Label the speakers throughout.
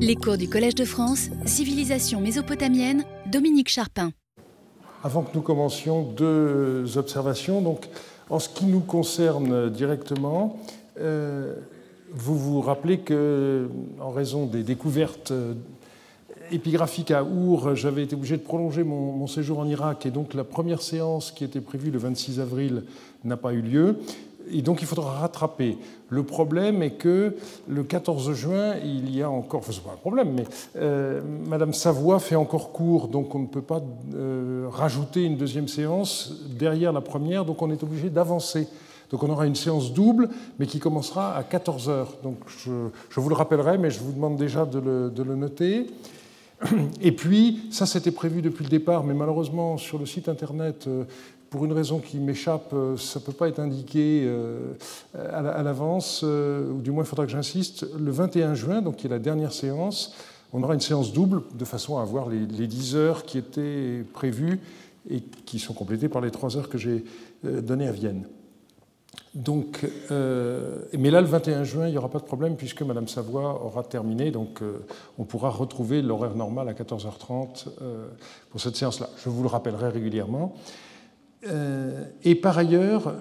Speaker 1: Les cours du Collège de France, Civilisation mésopotamienne, Dominique Charpin.
Speaker 2: Avant que nous commencions, deux observations. Donc, en ce qui nous concerne directement, euh, vous vous rappelez que, en raison des découvertes épigraphique à Our, j'avais été obligé de prolonger mon, séjour en Irak et donc la première séance qui était prévue le 26 avril n'a pas eu lieu. Et donc il faudra rattraper. Le problème est que le 14 juin, il y a encore, enfin c'est pas un problème, mais euh, Madame Savoie fait encore cours, donc on ne peut pas euh, rajouter une deuxième séance derrière la première, donc on est obligé d'avancer. Donc on aura une séance double, mais qui commencera à 14 heures. Donc je, vous le rappellerai, mais je vous demande déjà de le, noter. Et puis, ça c'était prévu depuis le départ, mais malheureusement sur le site internet, euh, pour une raison qui m'échappe, euh, ça ne peut pas être indiqué euh, à l'avance, ou du moins il faudra que j'insiste. Le 21 juin, donc qui est la dernière séance, on aura une séance double de façon à avoir les, les 10 heures qui étaient prévues et qui sont complétées par les 3 heures que j'ai données à Vienne. Donc, euh, mais là, le 21 juin, il n'y aura pas de problème puisque Madame Savoie aura terminé, donc euh, on pourra retrouver l'horaire normal à 14h30 euh, pour cette séance-là. Je vous le rappellerai régulièrement. Et par ailleurs,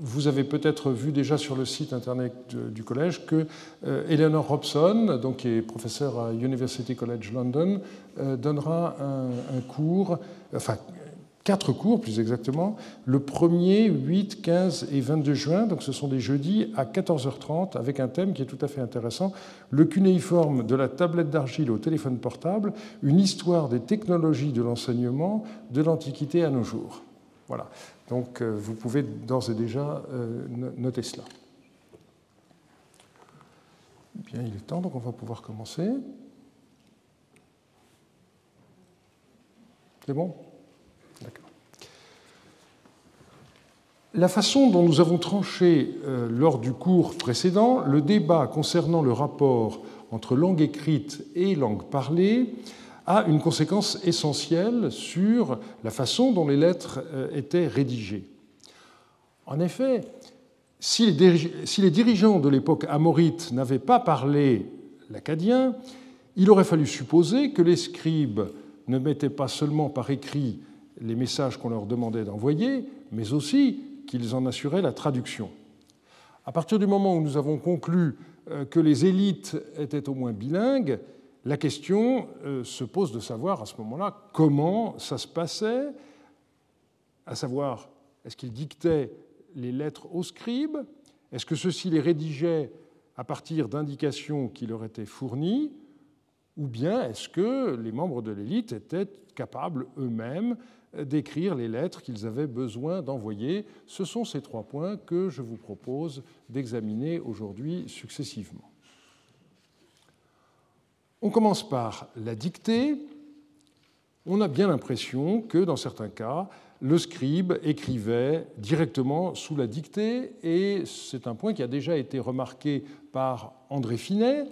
Speaker 2: vous avez peut-être vu déjà sur le site internet du collège que Eleanor Robson, donc, qui est professeure à University College London, donnera un, un cours, enfin quatre cours plus exactement, le 1er, 8, 15 et 22 juin, donc ce sont des jeudis à 14h30 avec un thème qui est tout à fait intéressant, le cunéiforme de la tablette d'argile au téléphone portable, une histoire des technologies de l'enseignement de l'Antiquité à nos jours. Voilà, donc euh, vous pouvez d'ores et déjà euh, noter cela. Bien, il est temps, donc on va pouvoir commencer. C'est bon? La façon dont nous avons tranché euh, lors du cours précédent le débat concernant le rapport entre langue écrite et langue parlée a une conséquence essentielle sur la façon dont les lettres euh, étaient rédigées. En effet, si les dirigeants de l'époque amorite n'avaient pas parlé l'acadien, il aurait fallu supposer que les scribes ne mettaient pas seulement par écrit les messages qu'on leur demandait d'envoyer, mais aussi qu'ils en assuraient la traduction. À partir du moment où nous avons conclu euh, que les élites étaient au moins bilingues, la question euh, se pose de savoir à ce moment-là comment ça se passait, à savoir est-ce qu'ils dictaient les lettres aux scribes, est-ce que ceux-ci les rédigeaient à partir d'indications qui leur étaient fournies, ou bien est-ce que les membres de l'élite étaient capables eux-mêmes d'écrire les lettres qu'ils avaient besoin d'envoyer. Ce sont ces trois points que je vous propose d'examiner aujourd'hui successivement. On commence par la dictée. On a bien l'impression que dans certains cas, le scribe écrivait directement sous la dictée, et c'est un point qui a déjà été remarqué par André Finet.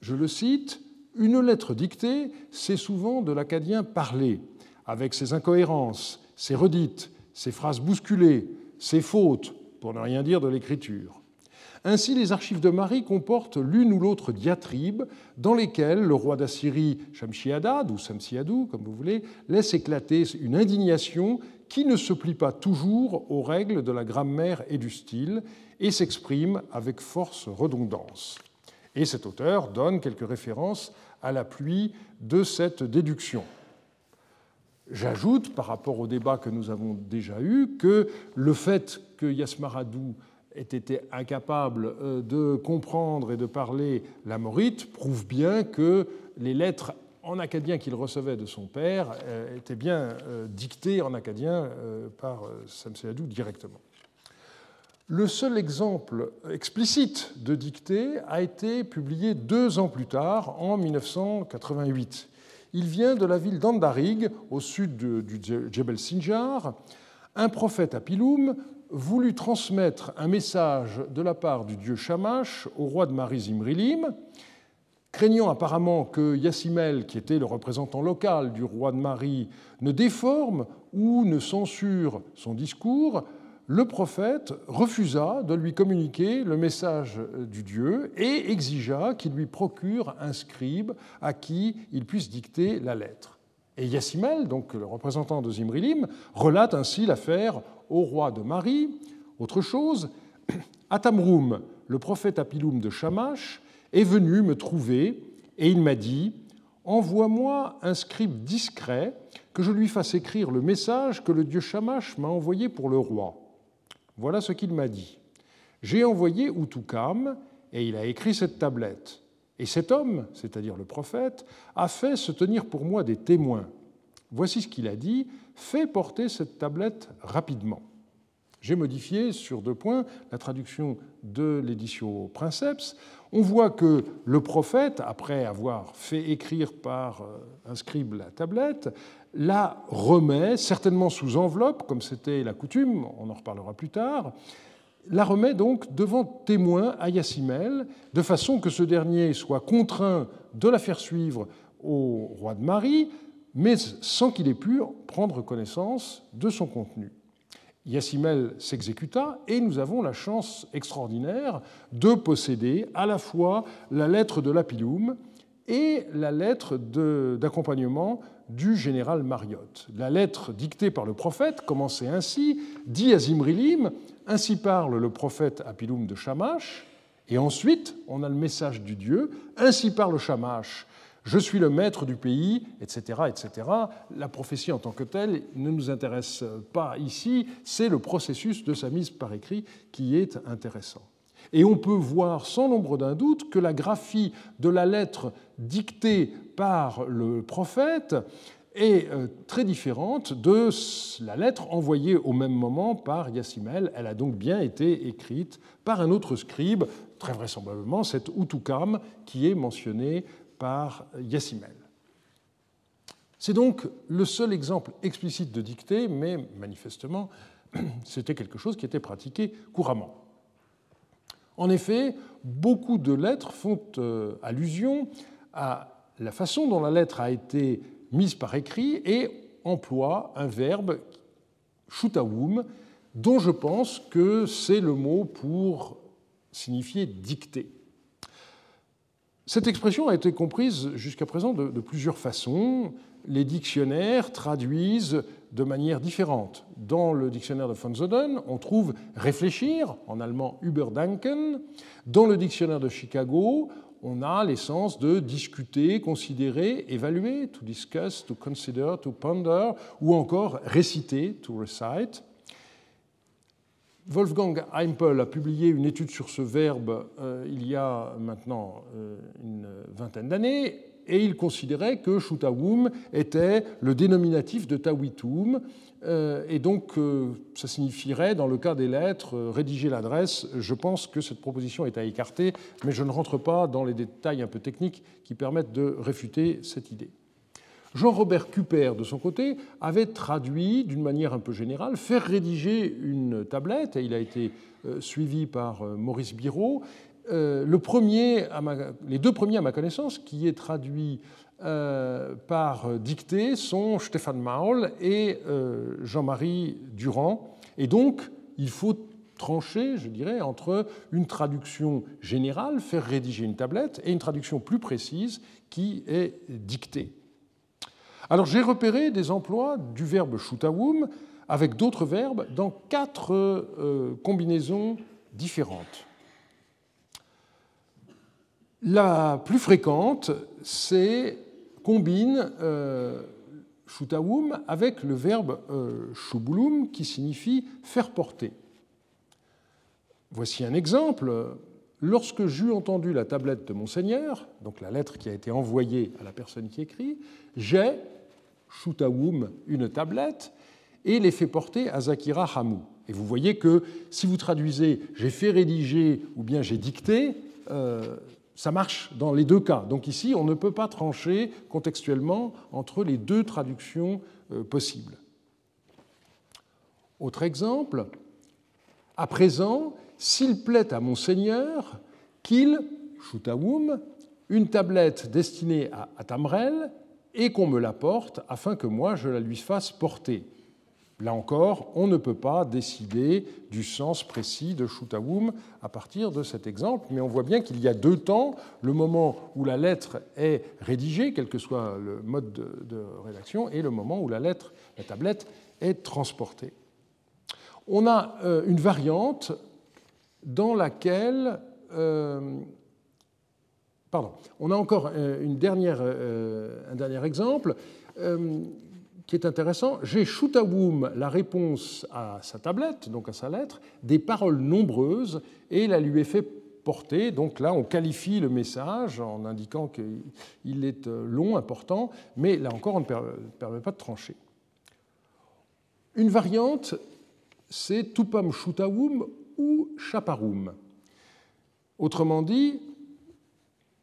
Speaker 2: Je le cite, Une lettre dictée, c'est souvent de l'acadien parlé avec ses incohérences, ses redites, ses phrases bousculées, ses fautes, pour ne rien dire de l'écriture. Ainsi, les archives de Marie comportent l'une ou l'autre diatribe dans lesquelles le roi d'Assyrie, Shamshi-Adad, ou Samsi-Adou, comme vous voulez, laisse éclater une indignation qui ne se plie pas toujours aux règles de la grammaire et du style et s'exprime avec force redondance. Et cet auteur donne quelques références à l'appui de cette déduction. J'ajoute, par rapport au débat que nous avons déjà eu, que le fait que Yasmaradou ait été incapable euh, de comprendre et de parler l'amorite prouve bien que les lettres en acadien qu'il recevait de son père euh, étaient bien euh, dictées en acadien par Samséadou directement. Le seul exemple explicite de dictée a été publié deux ans plus tard, en 1988. Il vient de la ville d'Andarig, au sud du Djebel Sinjar. Un prophète Apiloum voulut transmettre un message de la part du dieu Shamash au roi de Marizimrilim, craignant apparemment que Yassimel, qui était le représentant local du roi de Marie, ne déforme ou ne censure son discours, le prophète refusa de lui communiquer le message du Dieu et exigea qu'il lui procure un scribe à qui il puisse dicter la lettre. Et Yassimel, donc le représentant de Zimrilim, relate ainsi l'affaire au roi de Marie. Autre chose, Atamroum, le prophète Apiloum de Shamash, est venu me trouver et il m'a dit Envoie-moi un scribe discret que je lui fasse écrire le message que le dieu Shamash m'a envoyé pour le roi. Voilà ce qu'il m'a dit. J'ai envoyé Utukam et il a écrit cette tablette. Et cet homme, c'est-à-dire le prophète, a fait se tenir pour moi des témoins. Voici ce qu'il a dit Fais porter cette tablette rapidement. J'ai modifié sur deux points la traduction de l'édition Princeps. On voit que le prophète, après avoir fait écrire par euh, un scribe la tablette, la remet, certainement sous enveloppe, comme c'était la coutume, on en reparlera plus tard, la remet donc devant témoin à Yassimel, de façon que ce dernier soit contraint de la faire suivre au roi de Marie, mais sans qu'il ait pu prendre connaissance de son contenu. Yassimel s'exécuta et nous avons la chance extraordinaire de posséder à la fois la lettre de Lapidum et la lettre d'accompagnement du général Mariotte. La lettre dictée par le prophète commençait ainsi Dit à Zimrilim, ainsi parle le prophète Apiloum de Shamash, et ensuite on a le message du Dieu Ainsi parle Shamash, je suis le maître du pays, etc., etc. La prophétie en tant que telle ne nous intéresse pas ici, c'est le processus de sa mise par écrit qui est intéressant. Et on peut voir sans nombre d'un doute que la graphie de la lettre dictée par le prophète est euh, très différente de la lettre envoyée au même moment par Yassimel. Elle a donc bien été écrite par un autre scribe, très vraisemblablement cet Utukam qui est mentionné par Yassimel. C'est donc le seul exemple explicite de dictée, mais manifestement, c'était quelque chose qui était pratiqué couramment. En effet, beaucoup de lettres font euh, allusion à la façon dont la lettre a été mise par écrit et emploie un verbe shutawum, dont je pense que c'est le mot pour signifier dicter. Cette expression a été comprise jusqu'à présent de, plusieurs façons. Les dictionnaires traduisent de manière différente. Dans le dictionnaire de von Zoden, on trouve réfléchir, en allemand überdenken. Dans le dictionnaire de Chicago, on a l'essence de discuter, considérer, évaluer, to discuss, to consider, to ponder, ou encore réciter, to recite. Wolfgang Heimpel a publié une étude sur ce verbe euh, il y a maintenant euh, une vingtaine d'années, et il considérait que shutawum était le dénominatif de tawitum, euh, et donc ça signifierait, dans le cas des lettres, rédiger l'adresse. Je pense que cette proposition est à écarter, mais je ne rentre pas dans les détails un peu techniques qui permettent de réfuter cette idée. Jean-Robert Cuper, de son côté, avait traduit d'une manière un peu générale, faire rédiger une tablette, et il a été euh, suivi par euh, Maurice Biraud. Euh, les deux premiers à ma connaissance, qui est traduit par dictée, sont Stéphane Maul et Jean-Marie Durand. Et donc, il faut trancher, je dirais, entre une traduction générale, faire rédiger une tablette, et une traduction plus précise qui est dictée. Alors j'ai repéré des emplois du verbe shutawum avec d'autres verbes dans quatre euh, combinaisons différentes. La plus fréquente, c'est combine euh, avec le verbe euh, shubulum qui signifie faire porter. Voici un exemple. Lorsque j'eus entendu la tablette de Monseigneur, donc la lettre qui a été envoyée à la personne qui écrit, j'ai Shutawum une tablette et les fait porter à Zakira Hamou. Et vous voyez que si vous traduisez j'ai fait rédiger ou bien j'ai dicté, euh, ça marche dans les deux cas. Donc ici, on ne peut pas trancher contextuellement entre les deux traductions euh, possibles. Autre exemple, à présent, s'il plaît à mon Seigneur qu'il, Shutawum, une tablette destinée à Tamrel et qu'on me l'apporte afin que moi je la lui fasse porter. Là encore, on ne peut pas décider du sens précis de Shutawum à partir de cet exemple, mais on voit bien qu'il y a deux temps, le moment où la lettre est rédigée, quel que soit le mode de, rédaction, et le moment où la lettre, la tablette, est transportée. On a euh, une variante dans laquelle... Euh, on a encore euh, une dernière, un dernier exemple qui est intéressant, j'ai Shutawum la réponse à sa tablette, donc à sa lettre, des paroles nombreuses, et la lui est fait porter. Donc là, on qualifie le message en indiquant qu'il est euh, long, important, mais là encore, on ne permet pas de trancher. Une variante, c'est Tupam Shutawum ou Chaparum. Autrement dit,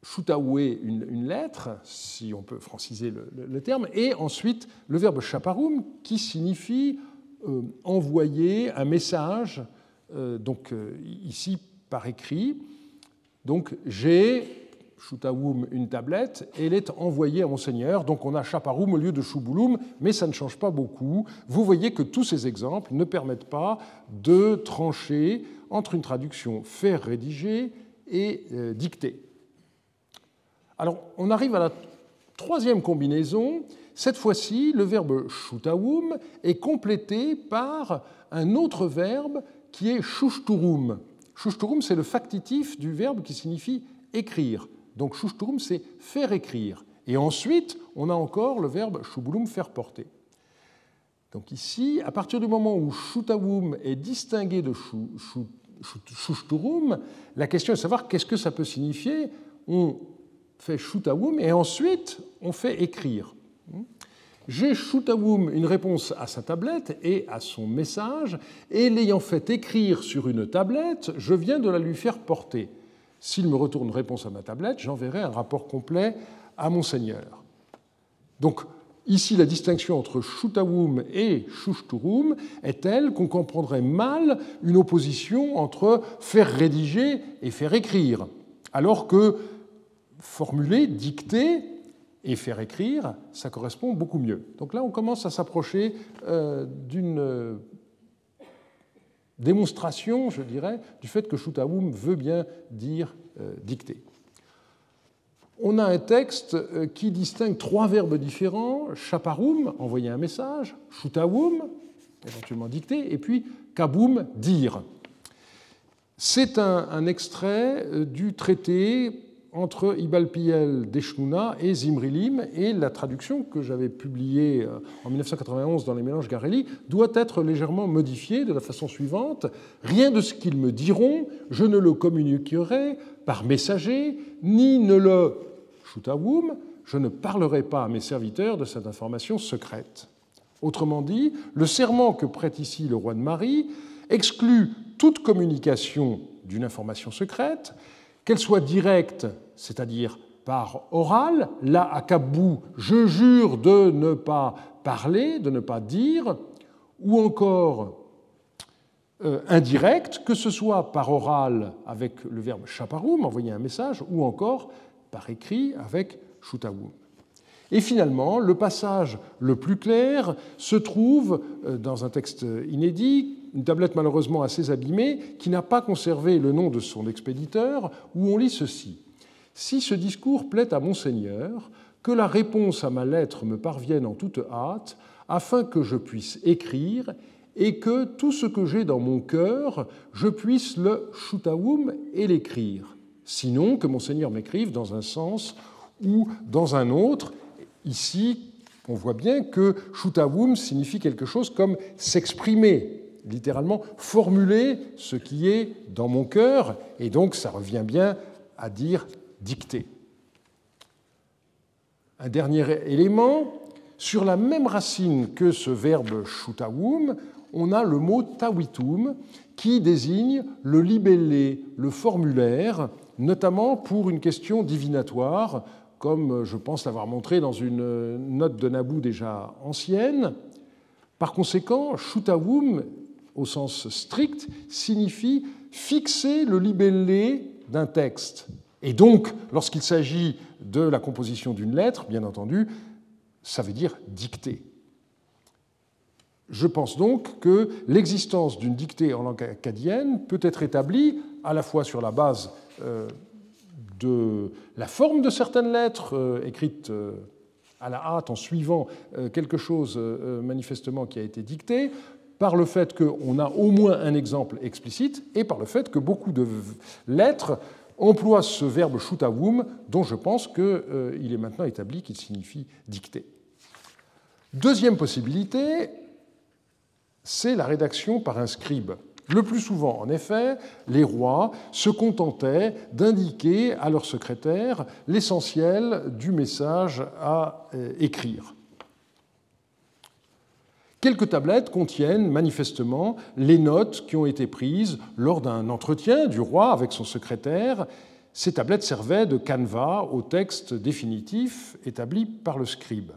Speaker 2: shutaoué une, lettre, si on peut franciser le, terme, et ensuite le verbe chaparum qui signifie euh, envoyer un message, euh, donc euh, ici par écrit. Donc j'ai shutaoum une tablette et elle est envoyée à mon seigneur. Donc on a chaparum au lieu de chouboulum, mais ça ne change pas beaucoup. Vous voyez que tous ces exemples ne permettent pas de trancher entre une traduction faire rédiger et dicter. Alors, on arrive à la troisième combinaison. Cette fois-ci, le verbe shutaum est complété par un autre verbe qui est shushturum. Shushturum, c'est le factitif du verbe qui signifie écrire. Donc shushturum, c'est faire écrire. Et ensuite, on a encore le verbe shubulum, faire porter. Donc ici, à partir du moment où shutawum est distingué de shushturum, la question est de savoir qu'est-ce que ça peut signifier. Fait shootawum et ensuite on fait écrire. J'ai shootawum une réponse à sa tablette et à son message, et l'ayant fait écrire sur une tablette, je viens de la lui faire porter. S'il me retourne réponse à ma tablette, j'enverrai un rapport complet à mon Seigneur. Donc, ici, la distinction entre shootawum et shushturum est telle qu'on comprendrait mal une opposition entre faire rédiger et faire écrire, alors que formuler, dicter et faire écrire, ça correspond beaucoup mieux. Donc là, on commence à s'approcher euh, d'une euh, démonstration, je dirais, du fait que Shutaum veut bien dire euh, dicter. On a un texte qui distingue trois verbes différents chaparum, envoyer un message, shutawum, éventuellement dicter, et puis kaboum, dire. C'est un, extrait du traité entre Ibalpiel Deshnuna et Zimrilim, et la traduction que j'avais publiée euh, en 1991 dans les mélanges Garelli doit être légèrement modifiée de la façon suivante Rien de ce qu'ils me diront, je ne le communiquerai par messager, ni ne le shutawum, je ne parlerai pas à mes serviteurs de cette information secrète. Autrement dit, le serment que prête ici le roi de Marie exclut toute communication d'une information secrète, qu'elle soit directe, c'est-à-dire par oral, là à Kabou, je jure de ne pas parler, de ne pas dire, ou encore euh, indirecte, que ce soit par oral avec le verbe chaparoum, envoyer un message, ou encore par écrit avec shutaoum. Et finalement, le passage le plus clair se trouve euh, dans un texte inédit, une tablette malheureusement assez abîmée, qui n'a pas conservé le nom de son expéditeur, où on lit ceci. Si ce discours plaît à Monseigneur, que la réponse à ma lettre me parvienne en toute hâte, afin que je puisse écrire et que tout ce que j'ai dans mon cœur, je puisse le shutaoum et l'écrire. Sinon, que Monseigneur m'écrive dans un sens ou dans un autre, Ici, on voit bien que shutawum signifie quelque chose comme s'exprimer, littéralement formuler ce qui est dans mon cœur, et donc ça revient bien à dire dicter. Un dernier élément, sur la même racine que ce verbe shutawum, on a le mot tawitum qui désigne le libellé, le formulaire, notamment pour une question divinatoire, comme je pense l'avoir montré dans une note de Nabou déjà ancienne. Par conséquent, shutawum, au sens strict, signifie fixer le libellé d'un texte. Et donc, lorsqu'il s'agit de la composition d'une lettre, bien entendu, ça veut dire dicter. Je pense donc que l'existence d'une dictée en langue acadienne peut être établie à la fois sur la base euh, de la forme de certaines lettres euh, écrites euh, à la hâte en suivant quelque chose manifestement qui a été dicté, par le fait qu'on a au moins un exemple explicite et par le fait que beaucoup de lettres emploient ce verbe shutawum dont je pense qu'il est maintenant établi qu'il signifie dicter. Deuxième possibilité, c'est la rédaction par un scribe. Le plus souvent, en effet, les rois se contentaient d'indiquer à leur secrétaire l'essentiel du message à euh, écrire. Quelques tablettes contiennent manifestement les notes qui ont été prises lors d'un entretien du roi avec son secrétaire. Ces tablettes servaient de canevas au texte définitif établi par le scribe.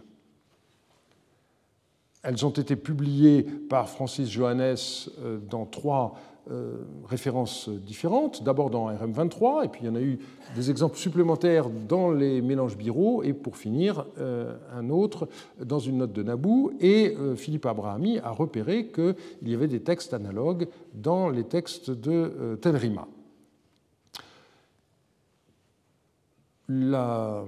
Speaker 2: Elles ont été publiées par Francis Johannes euh, dans trois euh, références différentes, d'abord dans RM23, et puis il y en a eu des exemples supplémentaires dans les mélanges biro, et pour finir, euh, un autre dans une note de Nabou, et Philippe Abrahami a repéré qu'il y avait des textes analogues dans les textes de Tenrima. La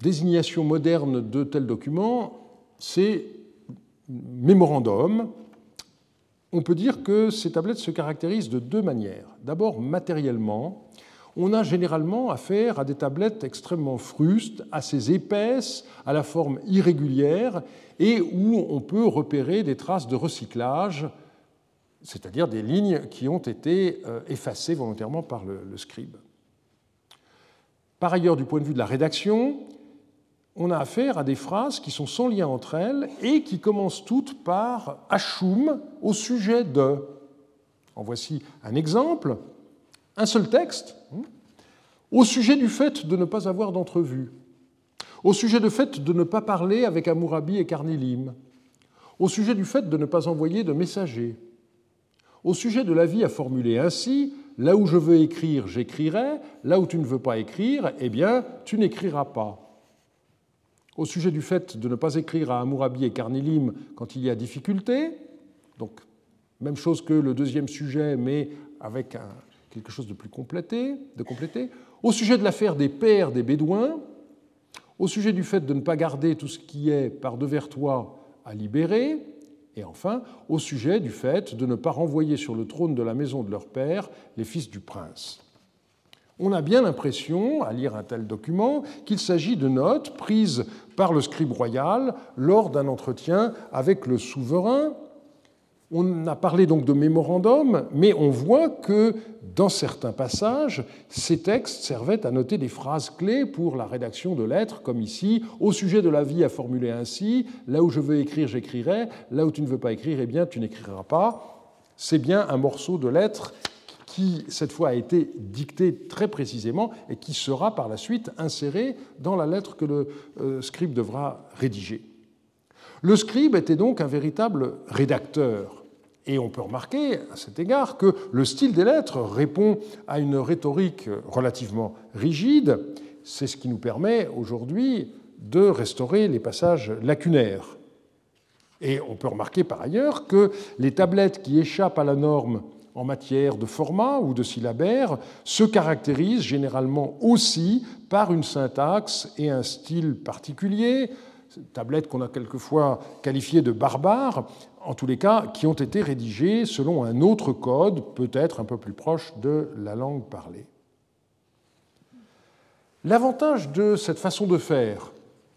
Speaker 2: désignation moderne de tels documents, c'est mémorandum, on peut dire que ces tablettes se caractérisent de deux manières. D'abord, matériellement, on a généralement affaire à des tablettes extrêmement frustes, assez épaisses, à la forme irrégulière, et où on peut repérer des traces de recyclage, c'est-à-dire des lignes qui ont été euh, effacées volontairement par le, le scribe. Par ailleurs, du point de vue de la rédaction, on a affaire à des phrases qui sont sans lien entre elles et qui commencent toutes par Hachum au sujet de. En voici un exemple. Un seul texte, hein, au sujet du fait de ne pas avoir d'entrevue, au sujet du fait de ne pas parler avec Amourabi et Carnilim, au sujet du fait de ne pas envoyer de messagers, au sujet de l'avis à formuler ainsi, là où je veux écrire, j'écrirai, là où tu ne veux pas écrire, eh bien, tu n'écriras pas au sujet du fait de ne pas écrire à Amourabi et Carnilim quand il y a difficulté, donc même chose que le deuxième sujet, mais avec quelque chose de plus complété, au sujet de l'affaire des pères des Bédouins, au sujet du fait de ne pas garder tout ce qui est par devers toi à libérer, et enfin au sujet du fait de ne pas renvoyer sur le trône de la maison de leur père les fils du prince. On a bien l'impression, à lire un tel document, qu'il s'agit de notes prises par le scribe royal lors d'un entretien avec le souverain. On a parlé donc de mémorandum, mais on voit que dans certains passages, ces textes servaient à noter des phrases clés pour la rédaction de lettres, comme ici, au sujet de la vie à formuler ainsi, là où je veux écrire, j'écrirai, là où tu ne veux pas écrire, eh bien, tu n'écriras pas. C'est bien un morceau de lettres qui, cette fois, a été dicté très précisément et qui sera par la suite inséré dans la lettre que le euh, scribe devra rédiger. Le scribe était donc un véritable rédacteur. Et on peut remarquer à cet égard que le style des lettres répond à une rhétorique relativement rigide. C'est ce qui nous permet aujourd'hui de restaurer les passages lacunaires. Et on peut remarquer par ailleurs que les tablettes qui échappent à la norme en matière de format ou de syllabaire se caractérise généralement aussi par une syntaxe et un style particulier, tablettes qu'on a quelquefois qualifiées de barbares, en tous les cas qui ont été rédigées selon un autre code, peut-être un peu plus proche de la langue parlée. L'avantage de cette façon de faire,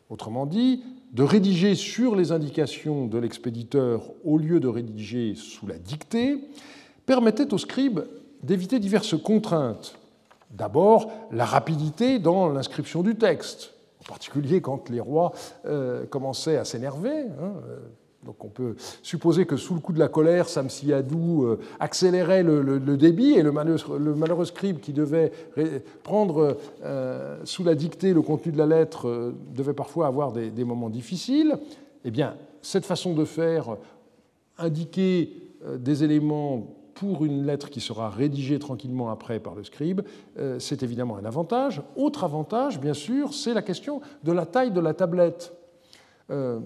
Speaker 2: autrement dit, de rédiger sur les indications de l'expéditeur au lieu de rédiger sous la dictée, permettait aux scribes d'éviter diverses contraintes. D'abord, la rapidité dans l'inscription du texte, en particulier quand les rois euh, commençaient à s'énerver. Hein, euh, donc on peut supposer que sous le coup de la colère, Samsiadou euh, accélérait le, débit et le malheureux, scribe qui devait prendre sous la dictée le contenu de la lettre devait parfois avoir des, des, moments difficiles. Eh bien, cette façon de faire indiquer des éléments pour une lettre qui sera rédigée tranquillement après par le scribe, euh, c'est évidemment un avantage. Autre avantage, bien sûr, c'est la question de la taille de la tablette. Euh,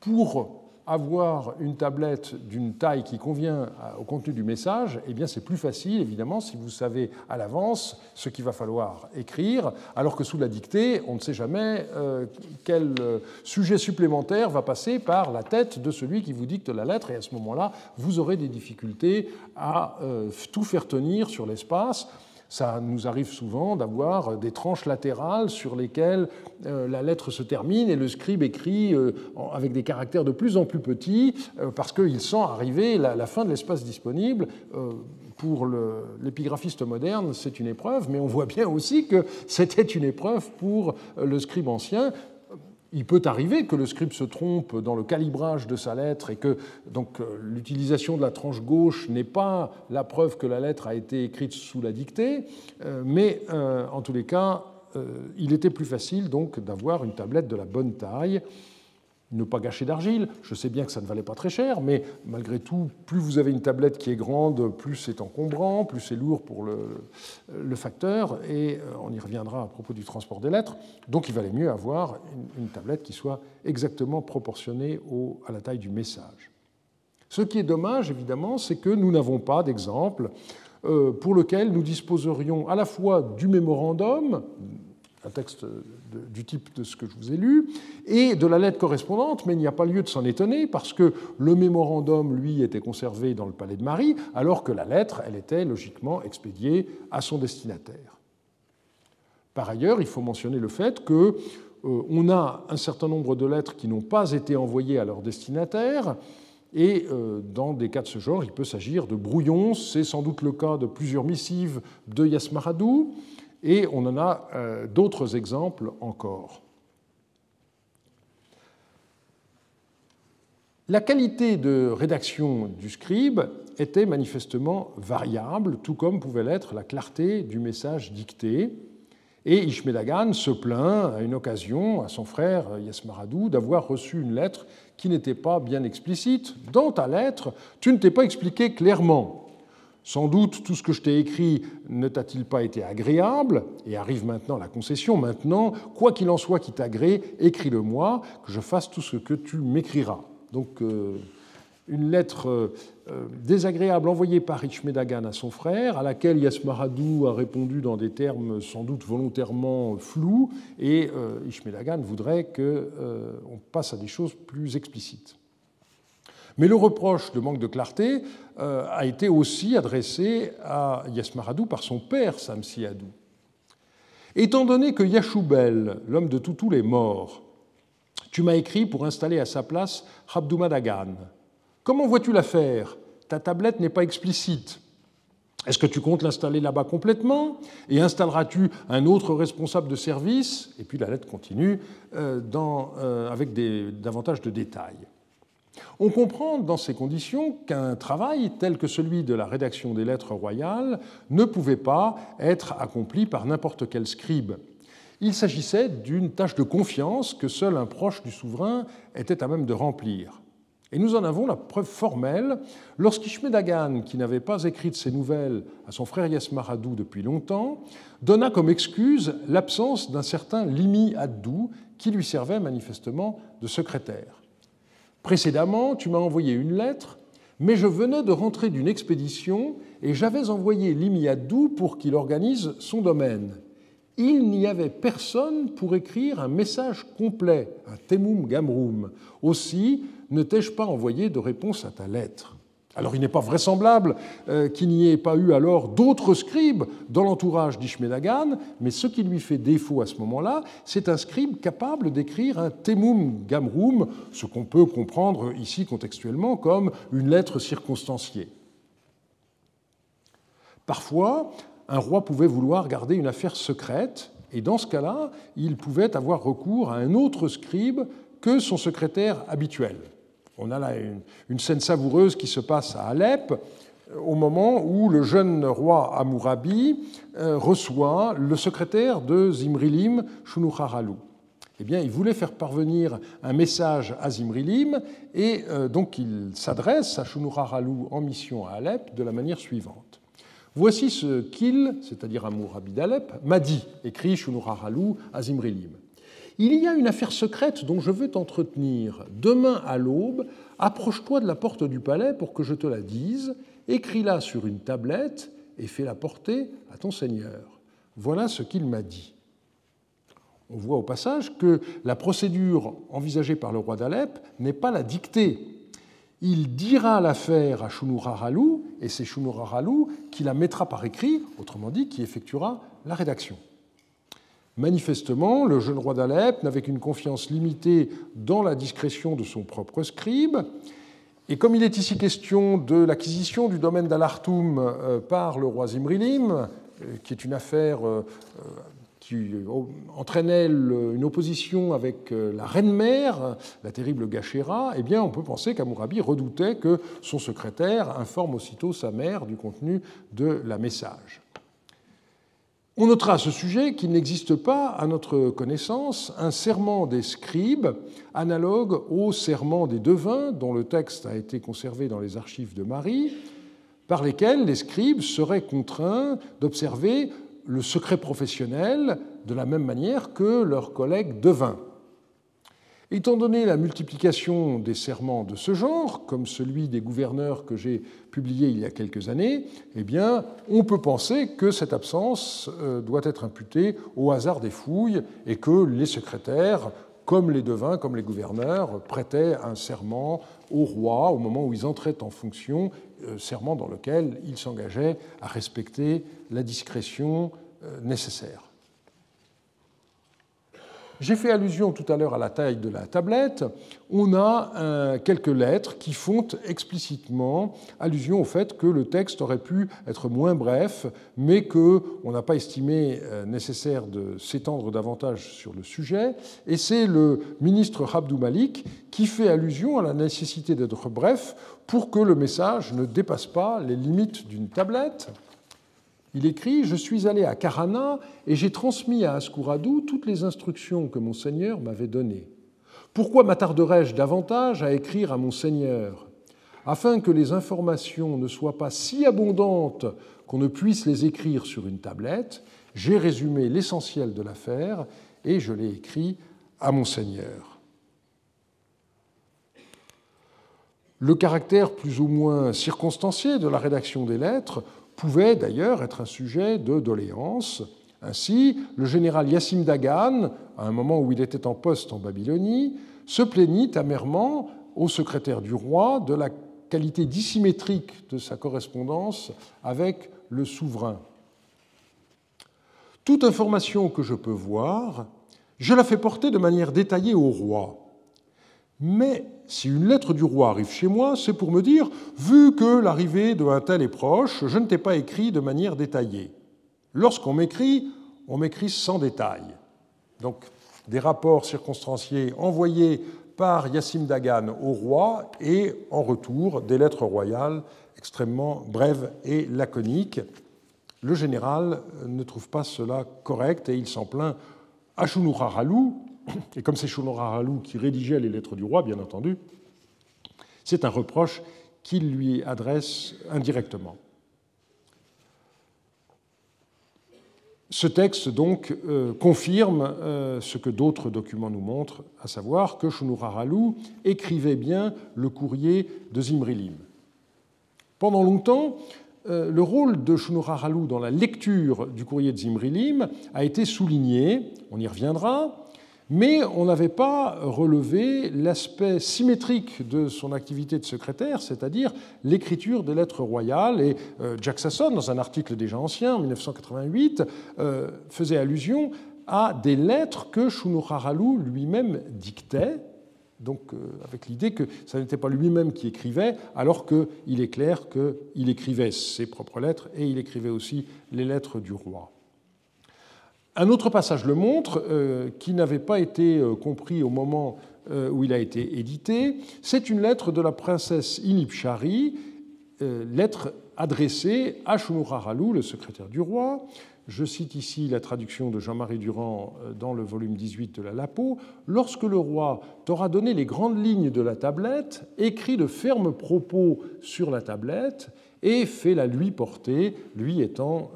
Speaker 2: pour avoir une tablette d'une taille qui convient au contenu du message, eh bien c'est plus facile évidemment si vous savez à l'avance ce qu'il va falloir écrire, alors que sous la dictée, on ne sait jamais euh, quel euh, sujet supplémentaire va passer par la tête de celui qui vous dicte la lettre, et à ce moment-là, vous aurez des difficultés à euh, tout faire tenir sur l'espace. Ça nous arrive souvent d'avoir des tranches latérales sur lesquelles euh, la lettre se termine et le scribe écrit euh, avec des caractères de plus en plus petits euh, parce qu'il sent arriver la fin de l'espace disponible. Pour l'épigraphiste moderne, c'est une épreuve, mais on voit bien aussi que c'était une épreuve pour le scribe ancien il peut arriver que le scribe se trompe dans le calibrage de sa lettre et que donc euh, l'utilisation de la tranche gauche n'est pas la preuve que la lettre a été écrite sous la dictée, euh, mais euh, en tous les cas, il était plus facile donc d'avoir une tablette de la bonne taille ne pas gâcher d'argile. Je sais bien que ça ne valait pas très cher, mais malgré tout, plus vous avez une tablette qui est grande, plus c'est encombrant, plus c'est lourd pour le, facteur, et euh, on y reviendra à propos du transport des lettres. Donc il valait mieux avoir une, tablette qui soit exactement proportionnée à la taille du message. Ce qui est dommage, évidemment, c'est que nous n'avons pas d'exemple euh, pour lequel nous disposerions à la fois du mémorandum, un texte du type de ce que je vous ai lu, et de la lettre correspondante, mais il n'y a pas lieu de s'en étonner parce que le mémorandum, lui, était conservé dans le palais de Marie, alors que la lettre, elle était logiquement expédiée à son destinataire. Par ailleurs, il faut mentionner le fait que euh, on a un certain nombre de lettres qui n'ont pas été envoyées à leur destinataire, et euh, dans des cas de ce genre, il peut s'agir de brouillons. C'est sans doute le cas de plusieurs missives de Yasmaradou. Et on en a euh, d'autres exemples encore. La qualité de rédaction du scribe était manifestement variable, tout comme pouvait l'être la clarté du message dicté. Et Ishmedagan se plaint à une occasion à son frère Yasmaradou d'avoir reçu une lettre qui n'était pas bien explicite. Dans ta lettre, tu ne t'es pas expliqué clairement. Sans doute tout ce que je t'ai écrit ne t'a-t-il pas été agréable Et arrive maintenant la concession. Maintenant, quoi qu'il en soit qui t'agrée, écris-le-moi, que je fasse tout ce que tu m'écriras. Donc, euh, une lettre euh, désagréable envoyée par Ishmedagan à son frère, à laquelle Yasmaradou a répondu dans des termes sans doute volontairement flous, et euh, Ishmedagan voudrait qu'on passe à des choses plus explicites. Mais le reproche de manque de clarté euh, a été aussi adressé à Yasmaradou par son père Samsiadou. Étant donné que Yachoubel, l'homme de Toutou, est mort, tu m'as écrit pour installer à sa place Rabdoumadagan. Comment vois-tu l'affaire? Ta tablette n'est pas explicite. Est-ce que tu comptes l'installer là-bas complètement? Et installeras-tu un autre responsable de service? Et puis la lettre continue euh, euh, avec davantage de détails. On comprend dans ces conditions qu'un travail tel que celui de la rédaction des lettres royales ne pouvait pas être accompli par n'importe quel scribe. Il s'agissait d'une tâche de confiance que seul un proche du souverain était à même de remplir. Et nous en avons la preuve formelle lorsqu'Ishmedagan, qui n'avait pas écrit de ses nouvelles à son frère Yasmaradou depuis longtemps, donna comme excuse l'absence d'un certain Limi Addou qui lui servait manifestement de secrétaire. Précédemment, tu m'as envoyé une lettre, mais je venais de rentrer d'une expédition et j'avais envoyé Limiadou pour qu'il organise son domaine. Il n'y avait personne pour écrire un message complet, un temum gamrum. Aussi, ne t'ai-je pas envoyé de réponse à ta lettre? Alors il n'est pas vraisemblable euh, qu'il n'y ait pas eu alors d'autres scribes dans l'entourage d'Ishmedagan, mais ce qui lui fait défaut à ce moment-là, c'est un scribe capable d'écrire un temum gamrum, ce qu'on peut comprendre ici contextuellement comme une lettre circonstanciée. Parfois, un roi pouvait vouloir garder une affaire secrète, et dans ce cas-là, il pouvait avoir recours à un autre scribe que son secrétaire habituel. On a là une, scène savoureuse qui se passe à Alep au moment où le jeune roi Amourabi euh, reçoit le secrétaire de Zimrilim, Shunucharalou. Eh bien, il voulait faire parvenir un message à Zimrilim et euh, donc il s'adresse à Shunucharalou en mission à Alep de la manière suivante. Voici ce qu'il, c'est-à-dire Amourabi d'Alep, m'a dit, écrit Shunucharalou à Zimrilim. Il y a une affaire secrète dont je veux t'entretenir. Demain à l'aube, approche-toi de la porte du palais pour que je te la dise, écris-la sur une tablette et fais-la porter à ton seigneur. Voilà ce qu'il m'a dit. On voit au passage que la procédure envisagée par le roi d'Alep n'est pas la dictée. Il dira l'affaire à Shunuraralu, et c'est Shunuraralu qui la mettra par écrit, autrement dit, qui effectuera la rédaction. Manifestement, le jeune roi d'Alep n'avait qu'une confiance limitée dans la discrétion de son propre scribe, et comme il est ici question de l'acquisition du domaine d'Alartum euh, par le roi Zimrilim, euh, qui est une affaire euh, qui entraînait une opposition avec la reine-mère, la terrible Gachéra, eh on peut penser qu'Amourabi redoutait que son secrétaire informe aussitôt sa mère du contenu de la message. On notera à ce sujet qu'il n'existe pas, à notre connaissance, un serment des scribes analogue au serment des devins, dont le texte a été conservé dans les archives de Marie, par lesquels les scribes seraient contraints d'observer le secret professionnel de la même manière que leurs collègues devins. Étant donné la multiplication des serments de ce genre, comme celui des gouverneurs que j'ai publié il y a quelques années, eh on peut penser que cette absence euh, doit être imputée au hasard des fouilles et que les secrétaires, comme les devins, comme les gouverneurs, prêtaient un serment au roi au moment où ils entraient en fonction, euh, serment dans lequel ils s'engageaient à respecter la discrétion euh, nécessaire. J'ai fait allusion tout à l'heure à la taille de la tablette. On a euh, quelques lettres qui font explicitement allusion au fait que le texte aurait pu être moins bref, mais qu'on n'a pas estimé euh, nécessaire de s'étendre davantage sur le sujet. Et c'est le ministre Abdou Malik qui fait allusion à la nécessité d'être bref pour que le message ne dépasse pas les limites d'une tablette. Il écrit Je suis allé à Karana et j'ai transmis à Ascouradou toutes les instructions que mon Seigneur m'avait données. Pourquoi m'attarderais-je davantage à écrire à mon Seigneur Afin que les informations ne soient pas si abondantes qu'on ne puisse les écrire sur une tablette, j'ai résumé l'essentiel de l'affaire et je l'ai écrit à mon Seigneur. Le caractère plus ou moins circonstancié de la rédaction des lettres pouvait d'ailleurs être un sujet de doléance. Ainsi, le général Yassim Dagan, à un moment où il était en poste en Babylonie, se plaignit amèrement au secrétaire du roi de la qualité dissymétrique de sa correspondance avec le souverain. Toute information que je peux voir, je la fais porter de manière détaillée au roi. Mais si une lettre du roi arrive chez moi, c'est pour me dire, vu que l'arrivée de un tel est proche, je ne t'ai pas écrit de manière détaillée. Lorsqu'on m'écrit, on m'écrit sans détail. Donc, des rapports circonstanciés envoyés par Yassim Dagan au roi et en retour des lettres royales extrêmement brèves et laconiques. Le général ne trouve pas cela correct et il s'en plaint à Shunuraralu, et comme c'est Shuloraralu qui rédigeait les lettres du roi, bien entendu, c'est un reproche qu'il lui adresse indirectement. Ce texte donc euh, confirme euh, ce que d'autres documents nous montrent, à savoir que Shunuraralu écrivait bien le courrier de Zimrilim. Pendant longtemps, euh, le rôle de Shunuraralu dans la lecture du courrier de Zimrilim a été souligné, on y reviendra, mais on n'avait pas relevé l'aspect symétrique de son activité de secrétaire, c'est-à-dire l'écriture des lettres royales. Et euh, Jack Sasson, dans un article déjà ancien, en 1988, euh, faisait allusion à des lettres que Shunuraralu lui-même dictait, donc euh, avec l'idée que ce n'était pas lui-même qui écrivait, alors qu'il est clair qu'il écrivait ses propres lettres et il écrivait aussi les lettres du roi. Un autre passage le montre, euh, qui n'avait pas été euh, compris au moment euh, où il a été édité. C'est une lettre de la princesse Inipchari, lettre adressée à Shunuraralu, le secrétaire du roi. Je cite ici la traduction de Jean-Marie Durand dans le volume 18 de la Lapo. Lorsque le roi t'aura donné les grandes lignes de la tablette, écris de fermes propos sur la tablette et fais-la lui porter, lui étant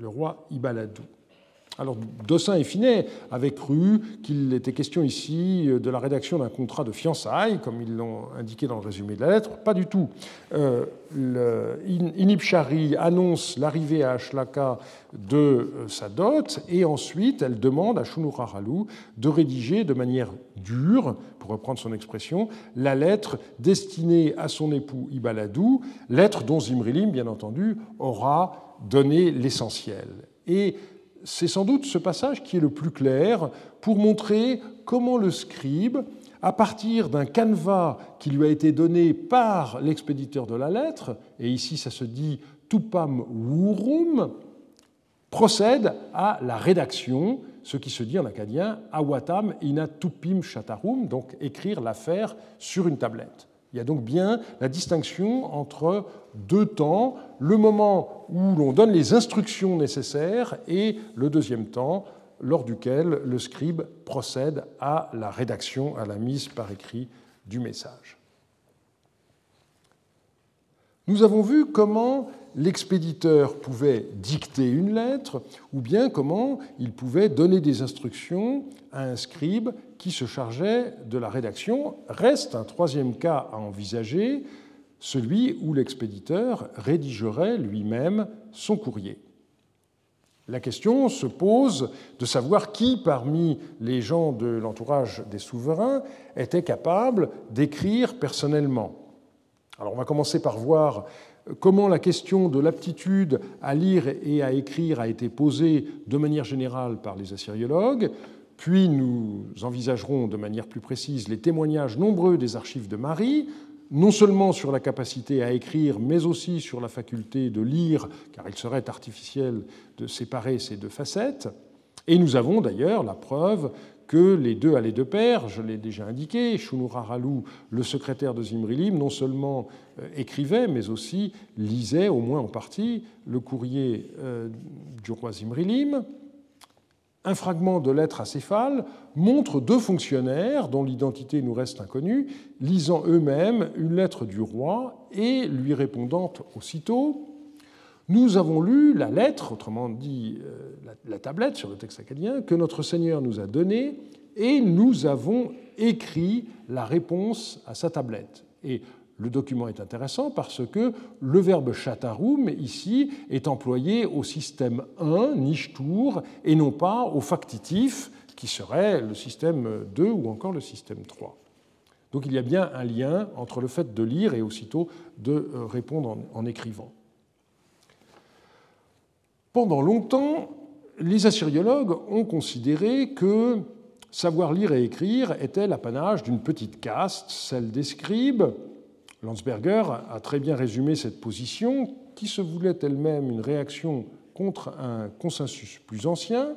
Speaker 2: le roi Ibaladou. Alors, Dossin et Finet avaient cru qu'il était question ici de la rédaction d'un contrat de fiançailles, comme ils l'ont indiqué dans le résumé de la lettre. Pas du tout. Euh, annonce l'arrivée à Ashlaka de euh, sa dot, et ensuite elle demande à Shunuraralu de rédiger de manière dure, pour reprendre son expression, la lettre destinée à son époux Ibaladou, lettre dont Zimrilim, bien entendu, aura donné l'essentiel. Et c'est sans doute ce passage qui est le plus clair pour montrer comment le scribe, à partir d'un canevas qui lui a été donné par l'expéditeur de la lettre, et ici ça se dit tupam wurum, procède à la rédaction, ce qui se dit en acadien awatam ina tupim shatarum, donc écrire l'affaire sur une tablette. Il y a donc bien la distinction entre deux temps, le moment où l'on donne les instructions nécessaires et le deuxième temps lors duquel le scribe procède à la rédaction, à la mise par écrit du message. Nous avons vu comment l'expéditeur pouvait dicter une lettre ou bien comment il pouvait donner des instructions à un scribe qui se chargeait de la rédaction. Reste un troisième cas à envisager, celui où l'expéditeur rédigerait lui-même son courrier. La question se pose de savoir qui parmi les gens de l'entourage des souverains était capable d'écrire personnellement. Alors on va commencer par voir comment la question de l'aptitude à lire et à écrire a été posée de manière générale par les assyriologues, puis nous envisagerons de manière plus précise les témoignages nombreux des archives de Marie, non seulement sur la capacité à écrire, mais aussi sur la faculté de lire, car il serait artificiel de séparer ces deux facettes. Et nous avons d'ailleurs la preuve que les deux allaient de pair, je l'ai déjà indiqué, Shunuraralu, le secrétaire de Zimrilim, non seulement euh, écrivait, mais aussi lisait, au moins en partie, le courrier euh, du roi Zimrilim. Un fragment de lettre acéphale montre deux fonctionnaires, dont l'identité nous reste inconnue, lisant eux-mêmes une lettre du roi et lui répondant aussitôt. Nous avons lu la lettre, autrement dit euh, la tablette sur le texte acadien, que notre Seigneur nous a donnée, et nous avons écrit la réponse à sa tablette. Et le document est intéressant parce que le verbe chatarum, ici, est employé au système 1, nishtour, et non pas au factitif, qui serait le système 2 ou encore le système 3. Donc il y a bien un lien entre le fait de lire et aussitôt de euh, répondre en écrivant. Pendant longtemps, les assyriologues ont considéré que savoir lire et écrire était l'apanage d'une petite caste, celle des scribes. Landsberger a très bien résumé cette position, qui se voulait elle-même une réaction contre un consensus plus ancien.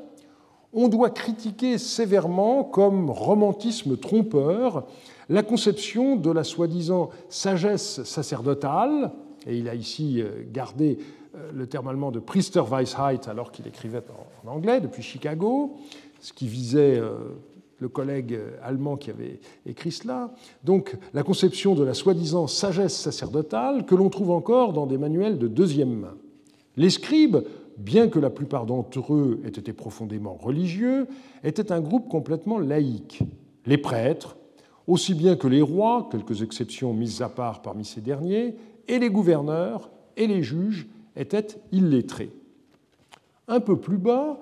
Speaker 2: On doit critiquer sévèrement, comme romantisme trompeur, la conception de la soi-disant sagesse sacerdotale, et il a ici euh, gardé euh, le terme allemand de Priesterweisheit alors qu'il écrivait en anglais depuis Chicago, ce qui visait euh, le collègue allemand qui avait écrit cela. Donc la conception de la soi-disant sagesse sacerdotale que l'on trouve encore dans des manuels de deuxième main. Les scribes, bien que la plupart d'entre eux aient été profondément religieux, étaient un groupe complètement laïque. Les prêtres, aussi bien que les rois, quelques exceptions mises à part parmi ces derniers, et les gouverneurs et les juges était illettré. Un peu plus bas,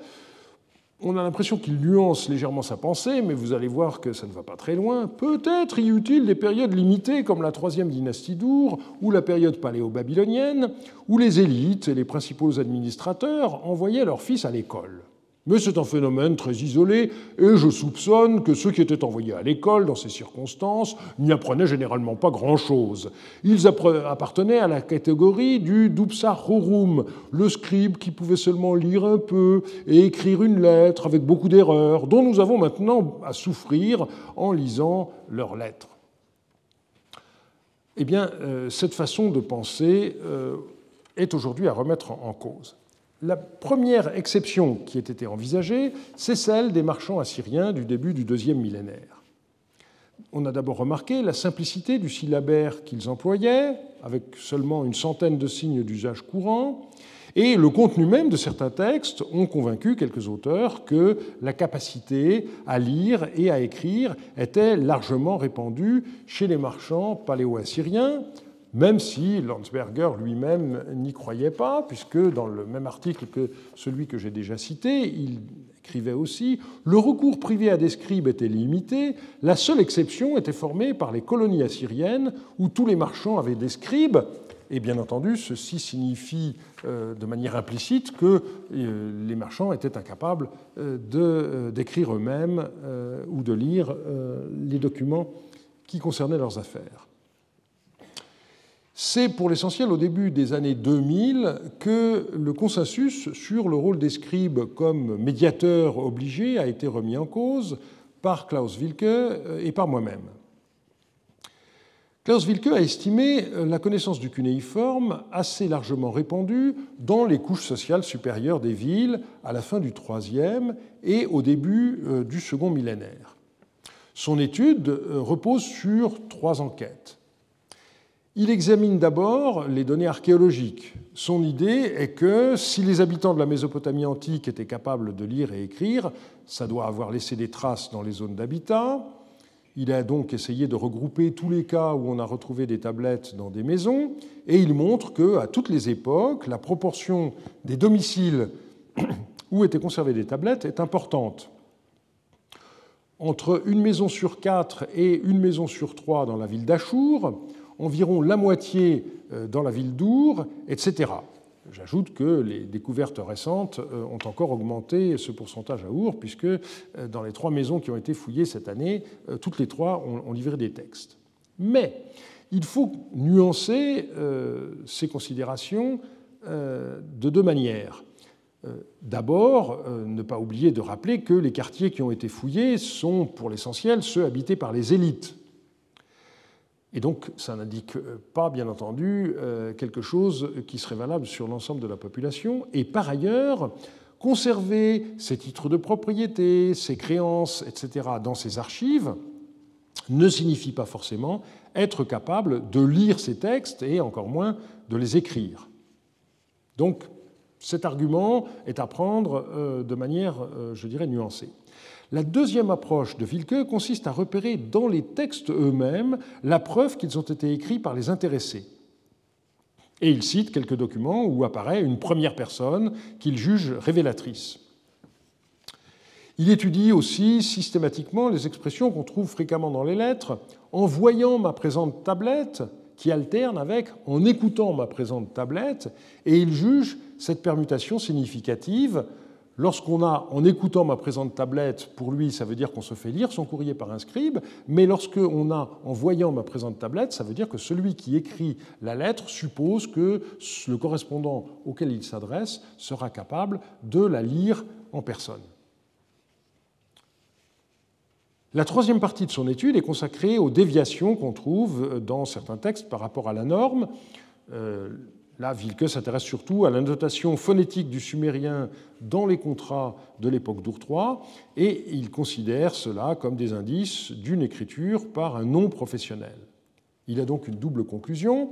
Speaker 2: on a l'impression qu'il nuance légèrement sa pensée, mais vous allez voir que ça ne va pas très loin. Peut-être y eut-il des périodes limitées comme la troisième dynastie d'Our ou la période paléo-babylonienne, où les élites et les principaux administrateurs envoyaient leurs fils à l'école. Mais c'est un phénomène très isolé, et je soupçonne que ceux qui étaient envoyés à l'école dans ces circonstances n'y apprenaient généralement pas grand-chose. Ils appartenaient à la catégorie du dupsachorum, le scribe qui pouvait seulement lire un peu et écrire une lettre avec beaucoup d'erreurs, dont nous avons maintenant à souffrir en lisant leurs lettres. Eh bien, euh, cette façon de penser euh, est aujourd'hui à remettre en cause. La première exception qui ait été envisagée, c'est celle des marchands assyriens du début du deuxième millénaire. On a d'abord remarqué la simplicité du syllabaire qu'ils employaient, avec seulement une centaine de signes d'usage courant, Et le contenu même de certains textes ont convaincu quelques auteurs que la capacité à lire et à écrire était largement répandue chez les marchands paléo-assyriens, même si Landsberger lui-même n'y croyait pas, puisque dans le même article que celui que j'ai déjà cité, il écrivait aussi Le recours privé à des scribes était limité, la seule exception était formée par les colonies assyriennes où tous les marchands avaient des scribes, et bien entendu, ceci signifie euh, de manière implicite que euh, les marchands étaient incapables euh, d'écrire eux-mêmes ou de lire les documents qui concernaient leurs affaires. C'est pour l'essentiel au début des années 2000 que le consensus sur le rôle des scribes comme médiateur obligé a été remis en cause par Klaus Wilke et par moi-même. Klaus Wilke a estimé la connaissance du cunéiforme assez largement répandue dans les couches sociales supérieures des villes à la fin du IIIe et au début euh, du second millénaire. Son étude euh, repose sur trois enquêtes. Il examine d'abord les données archéologiques. Son idée est que si les habitants de la Mésopotamie antique étaient capables de lire et écrire, ça doit avoir laissé des traces dans les zones d'habitat. Il a donc essayé de regrouper tous les cas où on a retrouvé des tablettes dans des maisons, et il montre que à toutes les époques, la proportion des domiciles où étaient conservées des tablettes est importante. Entre une maison sur quatre et une maison sur trois dans la ville d'Achour, environ la moitié euh, dans la ville d'Our, etc. J'ajoute que les découvertes récentes euh, ont encore augmenté ce pourcentage à Our, puisque euh, dans les trois maisons qui ont été fouillées cette année, toutes les trois ont livré des textes. Mais il faut nuancer ces considérations de deux manières. D'abord, ne pas oublier de rappeler que les quartiers qui ont été fouillés sont pour l'essentiel ceux habités par les élites et donc, ça n'indique pas, bien entendu, euh, quelque chose qui serait valable sur l'ensemble de la population. Et par ailleurs, conserver ces titres de propriété, ces créances, etc., dans ces archives ne signifie pas forcément être capable de lire ces textes et encore moins de les écrire. Donc, cet argument est à prendre euh, de manière, euh, je dirais, nuancée. La deuxième approche de Wilke consiste à repérer dans les textes eux-mêmes la preuve qu'ils ont été écrits par les intéressés. Et il cite quelques documents où apparaît une première personne qu'il juge révélatrice. Il étudie aussi systématiquement les expressions qu'on trouve fréquemment dans les lettres en voyant ma présente tablette qui alterne avec en écoutant ma présente tablette et il juge cette permutation significative Lorsqu'on a, en écoutant ma présente tablette, pour lui, ça veut dire qu'on se fait lire son courrier par un scribe, mais lorsqu'on a, en voyant ma présente tablette, ça veut dire que celui qui écrit la lettre suppose que le correspondant auquel il s'adresse sera capable de la lire en personne. La troisième partie de son étude est consacrée aux déviations qu'on trouve dans certains textes par rapport à la norme. Euh, Là, Wilke s'intéresse surtout à la notation phonétique du sumérien dans les contrats de l'époque d'Our et il considère cela comme des indices d'une écriture par un non professionnel. Il a donc une double conclusion.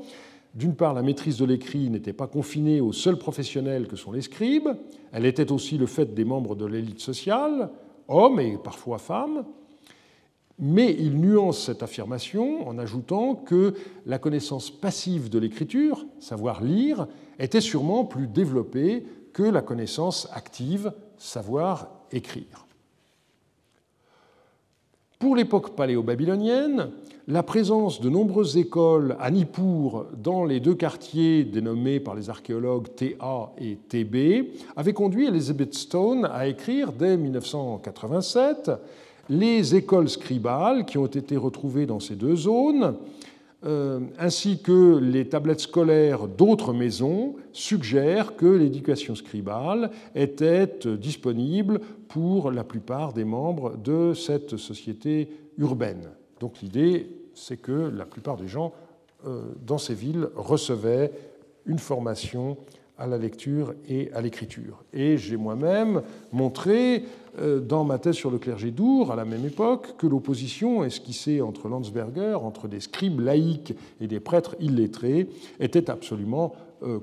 Speaker 2: D'une part, la maîtrise de l'écrit n'était pas confinée aux seuls professionnels que sont les scribes, elle était aussi le fait des membres de l'élite sociale, hommes et parfois femmes, mais il nuance cette affirmation en ajoutant que la connaissance passive de l'écriture, savoir lire, était sûrement plus développée que la connaissance active, savoir écrire. Pour l'époque paléo-babylonienne, la présence de nombreuses écoles à Nippur dans les deux quartiers dénommés par les archéologues TA et TB avait conduit Elizabeth Stone à écrire dès 1987 les écoles scribales qui ont été retrouvées dans ces deux zones, euh, ainsi que les tablettes scolaires d'autres maisons, suggèrent que l'éducation scribale était disponible pour la plupart des membres de cette société urbaine. Donc l'idée, c'est que la plupart des gens euh, dans ces villes recevaient une formation à la lecture et à l'écriture. Et j'ai moi-même montré dans ma thèse sur le clergé d'Our, à la même époque, que l'opposition esquissée entre Landsberger, entre des scribes laïcs et des prêtres illettrés, était absolument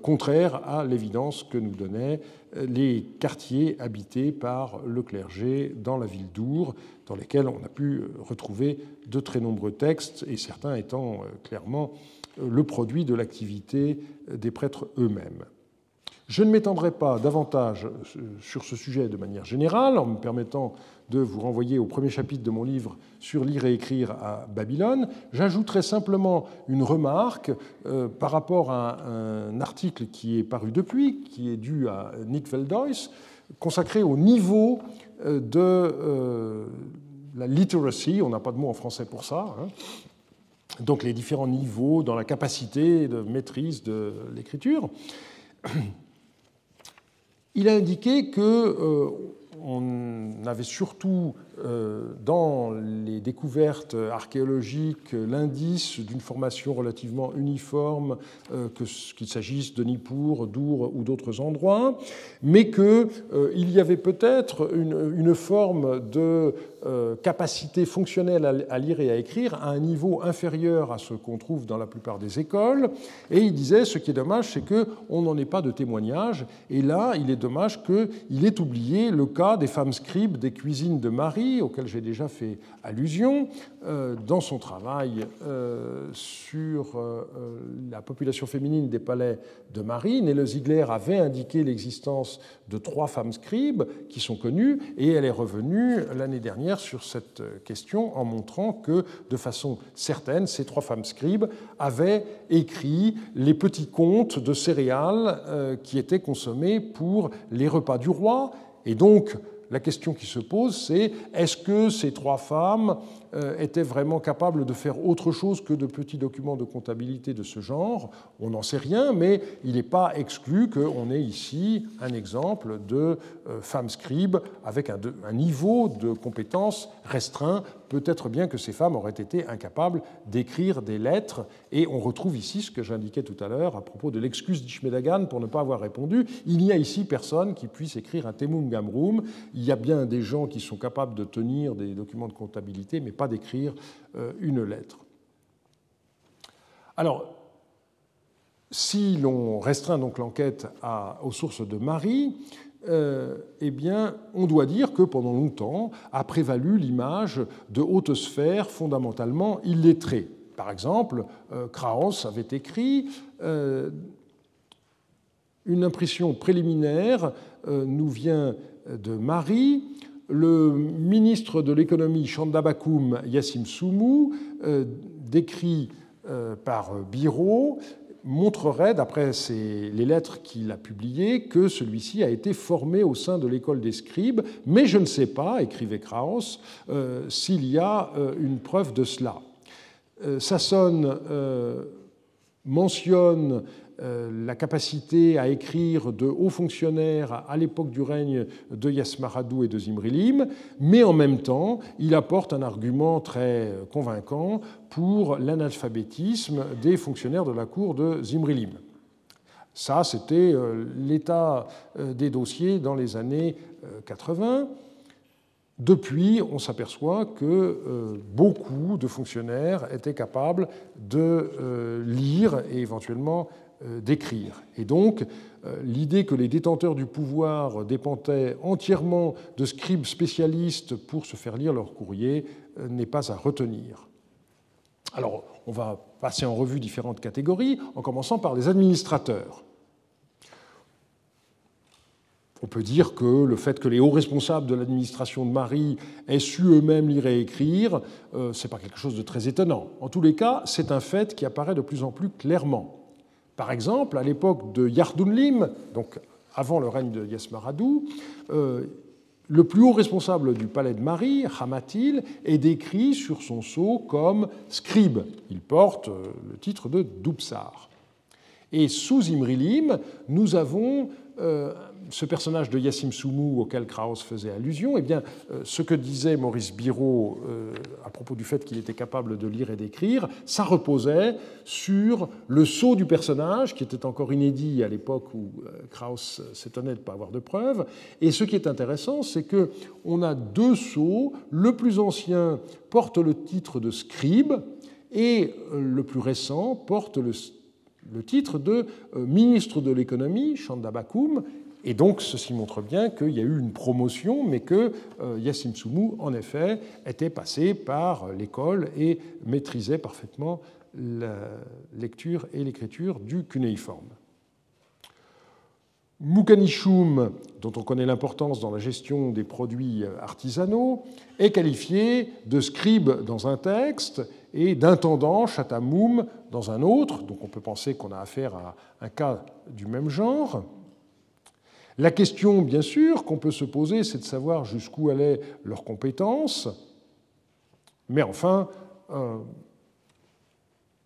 Speaker 2: contraire à l'évidence que nous donnaient les quartiers habités par le clergé dans la ville d'Our, dans lesquels on a pu retrouver de très nombreux textes, et certains étant clairement le produit de l'activité des prêtres eux-mêmes. Je ne m'étendrai pas davantage sur ce sujet de manière générale en me permettant de vous renvoyer au premier chapitre de mon livre sur lire et écrire à Babylone. J'ajouterai simplement une remarque euh, par rapport à un article qui est paru depuis, qui est dû à Nick Veldois, consacré au niveau euh, de euh, la literacy, on n'a pas de mot en français pour ça, hein. donc les différents niveaux dans la capacité de maîtrise de l'écriture il a indiqué que euh, on avait surtout euh, dans les découvertes archéologiques l'indice d'une formation relativement uniforme, euh, qu'il s'agisse de Nippur, d'Our ou d'autres endroits, mais qu'il y avait peut-être une, forme de capacité fonctionnelle à, lire et à écrire à un niveau inférieur à ce qu'on trouve dans la plupart des écoles. Et il disait, ce qui est dommage, c'est qu'on n'en ait pas de témoignage. Et là, il est dommage qu'il ait oublié le cas des femmes scribes des cuisines de Marie, auxquelles j'ai déjà fait allusion, euh, dans son travail euh, sur euh, la population féminine des palais de Marie. Nele Ziegler avait indiqué l'existence de trois femmes scribes qui sont connues, et elle est revenue l'année dernière sur cette question en montrant que, de façon certaine, ces trois femmes scribes avaient écrit les petits contes de céréales qui étaient consommés pour les repas du roi, et donc la question qui se pose, c'est est-ce que ces trois femmes euh, étaient vraiment capables de faire autre chose que de petits documents de comptabilité de ce genre On n'en sait rien, mais il n'est pas exclu qu'on ait ici un exemple de euh, femmes scribes avec un, niveau de compétences restreint peut-être bien que ces femmes auraient été incapables d'écrire des lettres. Et on retrouve ici ce que j'indiquais tout à l'heure à propos de l'excuse d'Ishmedagan pour ne pas avoir répondu. Il n'y a ici personne qui puisse écrire un Temum Gamrum. Il y a bien des gens qui sont capables de tenir des documents de comptabilité, mais pas d'écrire euh, une lettre. Alors, si l'on restreint donc l'enquête aux sources de Marie, euh, eh bien, on doit dire que pendant longtemps a prévalu l'image de haute sphère fondamentalement illettrée. Par exemple, euh, avait écrit euh, Une impression préliminaire nous vient de Marie. Le ministre de l'économie Chandabakoum Yassim Soumou décrit par Biro montrerait, d'après les lettres qu'il a publiées, que celui-ci a été formé au sein de l'école des scribes, mais je ne sais pas, écrivait Krauss, euh, s'il y a euh, une preuve de cela. Euh, Sasson mentionne euh, la capacité à écrire de hauts fonctionnaires à l'époque du règne de Yasmaradou et de Zimrilim, mais en même temps, il apporte un argument très convaincant pour l'analphabétisme des fonctionnaires de la cour de Zimrilim. Ça, c'était euh, l'état euh, des dossiers dans les années 80. Depuis, on s'aperçoit que beaucoup de fonctionnaires étaient capables de lire et éventuellement euh, d'écrire. Et donc, euh, l'idée que les détenteurs du pouvoir dépendaient entièrement de scribes spécialistes pour se faire lire leur courrier euh, n'est pas à retenir. Alors, on va passer en revue différentes catégories, en commençant par les administrateurs. On peut dire que le fait que les hauts responsables de l'administration de Marie aient su eux-mêmes lire et écrire, ce n'est pas quelque chose de très étonnant. En tous les cas, c'est un fait qui apparaît de plus en plus clairement. Par exemple, à l'époque de Yardunlim, donc avant le règne de Yasmaradou, euh, le plus haut responsable du palais de Marie, Hamatil, est décrit sur son sceau comme scribe. Il porte euh, le titre de Dupsar. Et sous Imrilim, nous avons euh, ce personnage de Yassim Soumou auquel Krauss faisait allusion, eh bien, euh, ce que disait Maurice Biraud euh, à propos du fait qu'il était capable de lire et d'écrire, ça reposait sur le sceau du personnage, qui était encore inédit à l'époque où euh, Krauss s'étonnait de ne pas avoir de preuves. Et ce qui est intéressant, c'est qu'on a deux sceaux. Le plus ancien porte le titre de scribe et le plus récent porte le le titre de ministre de l'économie, Chandabakoum, et donc, ceci montre bien qu'il y a eu une promotion, mais que Yassim Soumou, en effet, était passé par l'école et maîtrisait parfaitement la lecture et l'écriture du cunéiforme. Mukanichum, dont on connaît l'importance dans la gestion des produits artisanaux, est qualifié de scribe dans un texte et d'intendant, chatamoum, dans un autre. Donc on peut penser qu'on a affaire à un cas du même genre. La question, bien sûr, qu'on peut se poser, c'est de savoir jusqu'où allaient leurs compétences. Mais enfin, euh,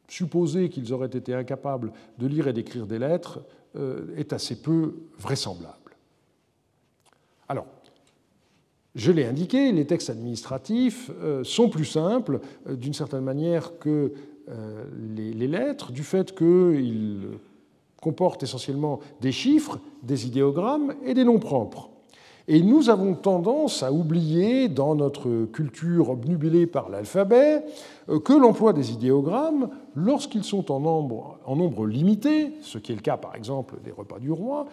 Speaker 2: supposer qu'ils auraient été incapables de lire et d'écrire des lettres euh, est assez peu vraisemblable. Alors, je l'ai indiqué, les textes administratifs euh, sont plus simples d'une certaine manière que les lettres, du fait qu'ils comportent essentiellement des chiffres, des idéogrammes et des noms propres. Et nous avons tendance à oublier, dans notre culture obnubilée par l'alphabet, euh, que l'emploi des idéogrammes, lorsqu'ils sont en nombre, en nombre, limité, ce qui est le cas par exemple des repas du roi,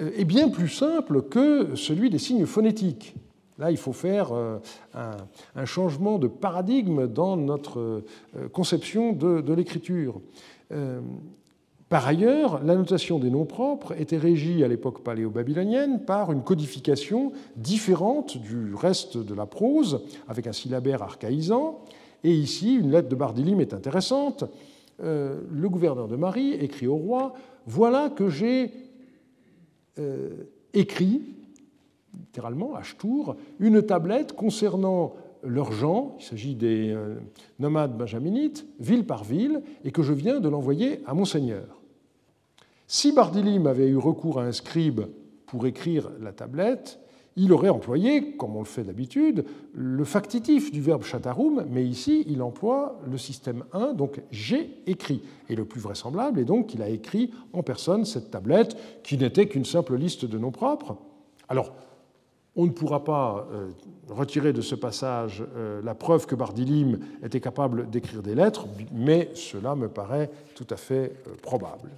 Speaker 2: euh, est bien plus simple que celui des signes phonétiques. Là, il faut faire euh, un changement de paradigme dans notre conception de l'écriture. Par ailleurs, la notation des noms propres était régie à l'époque paléo-babylonienne par une codification différente du reste de la prose, avec un syllabaire archaïsant. Et ici, une lettre de Bardilim est intéressante. Euh, le gouverneur de Marie écrit au roi Voilà que j'ai euh, écrit, littéralement, à Ch'tour, une tablette concernant leurs gens, il s'agit des euh, nomades benjaminites, ville par ville, et que je viens de l'envoyer à Monseigneur. Si Bardilim avait eu recours à un scribe pour écrire la tablette, il aurait employé, comme on le fait d'habitude, le factitif du verbe chatarum, mais ici il emploie le système 1, donc j'ai écrit. Et le plus vraisemblable est donc qu'il a écrit en personne cette tablette, qui n'était qu'une simple liste de noms propres. Alors, on ne pourra pas euh, retirer de ce passage euh, la preuve que Bardilim était capable d'écrire des lettres, mais cela me paraît tout à fait euh, probable.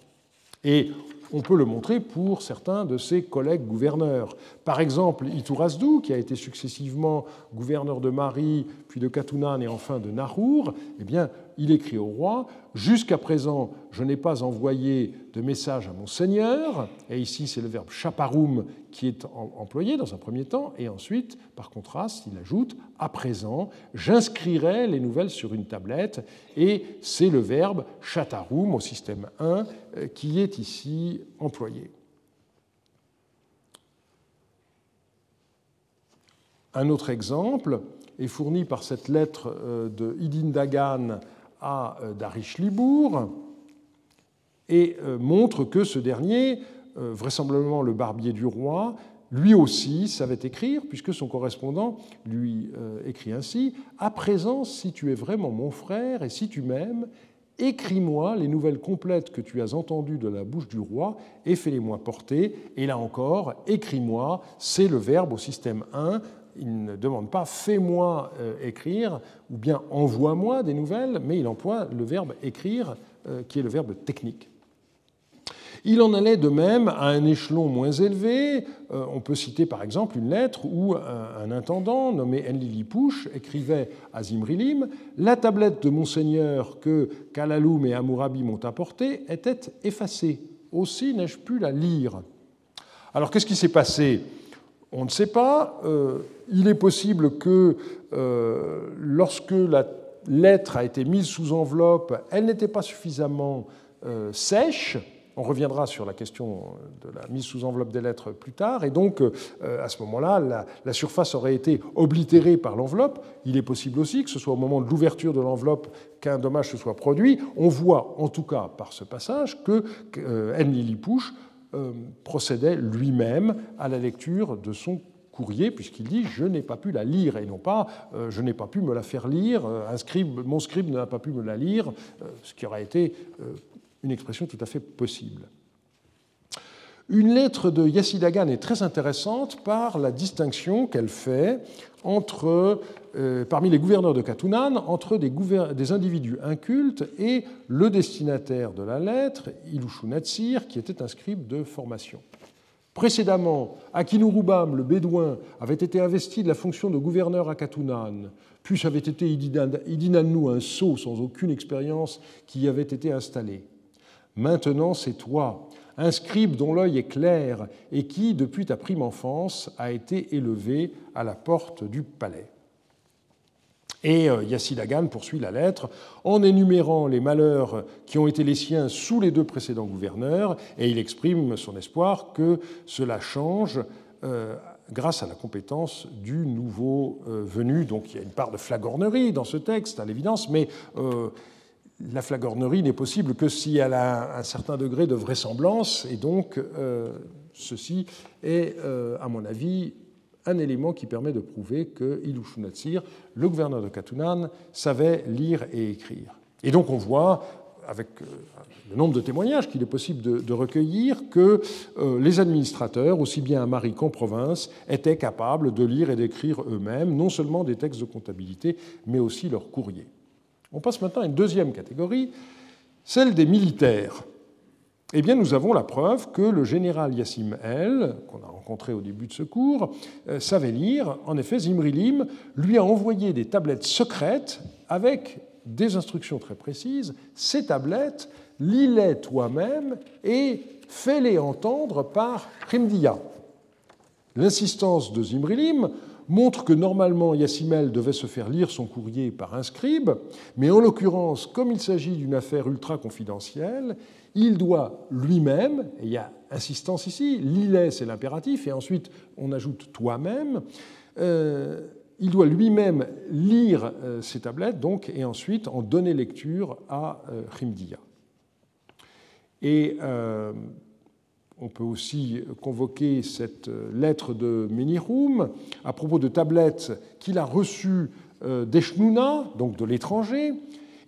Speaker 2: Et on peut le montrer pour certains de ses collègues gouverneurs. Par exemple, Iturasdu, qui a été successivement gouverneur de Mari, puis de Katunan et enfin de Nahur, eh bien, il écrit au roi Jusqu'à présent, je n'ai pas envoyé de message à mon seigneur. Et ici, c'est le verbe chaparum qui est employé dans un premier temps. Et ensuite, par contraste, il ajoute À présent, j'inscrirai les nouvelles sur une tablette. Et c'est le verbe chatarum au système 1 euh, qui est ici employé. Un autre exemple est fourni par cette lettre euh, de Idin Dagan à euh, Darish Libour et euh, montre que ce dernier, euh, vraisemblablement le barbier du roi, lui aussi savait écrire, puisque son correspondant lui écrit ainsi À présent, si tu es vraiment mon frère et si tu m'aimes, écris-moi les nouvelles complètes que tu as entendues de la bouche du roi et fais-les-moi porter. Et là encore, écris-moi, c'est le verbe au système 1 il ne demande pas fais-moi euh, écrire ou bien envoie-moi des nouvelles, mais il emploie le verbe écrire euh, qui est le verbe technique. Il en allait de même à un échelon moins élevé. Euh, on peut citer par exemple une lettre où un intendant nommé Enlili Pouche écrivait à Zimrilim La tablette de Monseigneur que Kalaloum et Amourabi m'ont apportée était effacée. Aussi n'ai-je pu la lire. Alors qu'est-ce qui s'est passé? On ne sait pas. Il est possible que euh, lorsque la lettre a été mise sous enveloppe, elle n'était pas suffisamment euh, sèche. On reviendra sur la question de la mise sous enveloppe des lettres plus tard. Et donc, à ce moment-là, la, surface aurait été oblitérée par l'enveloppe. Il est possible aussi que ce soit au moment de l'ouverture de l'enveloppe qu'un dommage se soit produit. On voit, en tout cas par ce passage, que Enlili Pouche euh, procédait lui-même à la lecture de son puisqu'il dit je n'ai pas pu la lire, et non pas euh, je n'ai pas pu me la faire lire, euh, un scribe, mon scribe n'a pas pu me la lire, ce qui aurait été une expression tout à fait possible. Une lettre de Yassidagan est très intéressante par la distinction qu'elle fait entre euh, parmi les gouverneurs de Katunan entre des, des, individus incultes et le destinataire de la lettre, Ilushu Natsir, qui était un scribe de formation. Précédemment, Akinurubam, le bédouin, avait été investi de la fonction de gouverneur à Katunan, puis avait été Idinannu, un sot sans aucune expérience, qui y avait été installé. Maintenant, c'est toi, un scribe dont l'œil est clair et qui, depuis ta prime enfance, a été élevé à la porte du palais. Et euh, Yassidagan poursuit la lettre en énumérant les malheurs qui ont été les siens sous les deux précédents gouverneurs, et il exprime son espoir que cela change euh, grâce à la compétence du nouveau euh, venu. Donc il y a une part de flagornerie dans ce texte, à l'évidence, mais la flagornerie n'est possible que si elle a un certain degré de vraisemblance, et donc ceci est, à mon avis, un élément qui permet de prouver que Ilushunatsir, le gouverneur de Katunan, savait lire et écrire. Et donc on voit, avec euh, le nombre de témoignages qu'il est possible de, recueillir, que euh, les administrateurs, aussi bien à Marie qu'en province, étaient capables de lire et d'écrire eux-mêmes, non seulement des textes de comptabilité, mais aussi leurs courriers. On passe maintenant à une deuxième catégorie, celle des militaires. Eh bien, nous avons la preuve que le général Yassim El, qu'on a rencontré au début de ce cours, euh, savait lire. En effet, Zimrilim lui a envoyé des tablettes secrètes avec des instructions très précises. Ces tablettes, lis-les toi-même et fais-les entendre par Rimdia. L'insistance de Zimrilim montre que normalement Yassimel devait se faire lire son courrier par un scribe, mais en l'occurrence, comme il s'agit d'une affaire ultra confidentielle, il doit lui-même, et il y a insistance ici, l'îlet c'est l'impératif, et ensuite on ajoute toi-même, euh, il doit lui-même lire euh, ces tablettes, donc, et ensuite en donner lecture à euh, Et euh, on peut aussi convoquer cette lettre de Menirum à propos de tablettes qu'il a reçues d'Eshnouna, donc de l'étranger,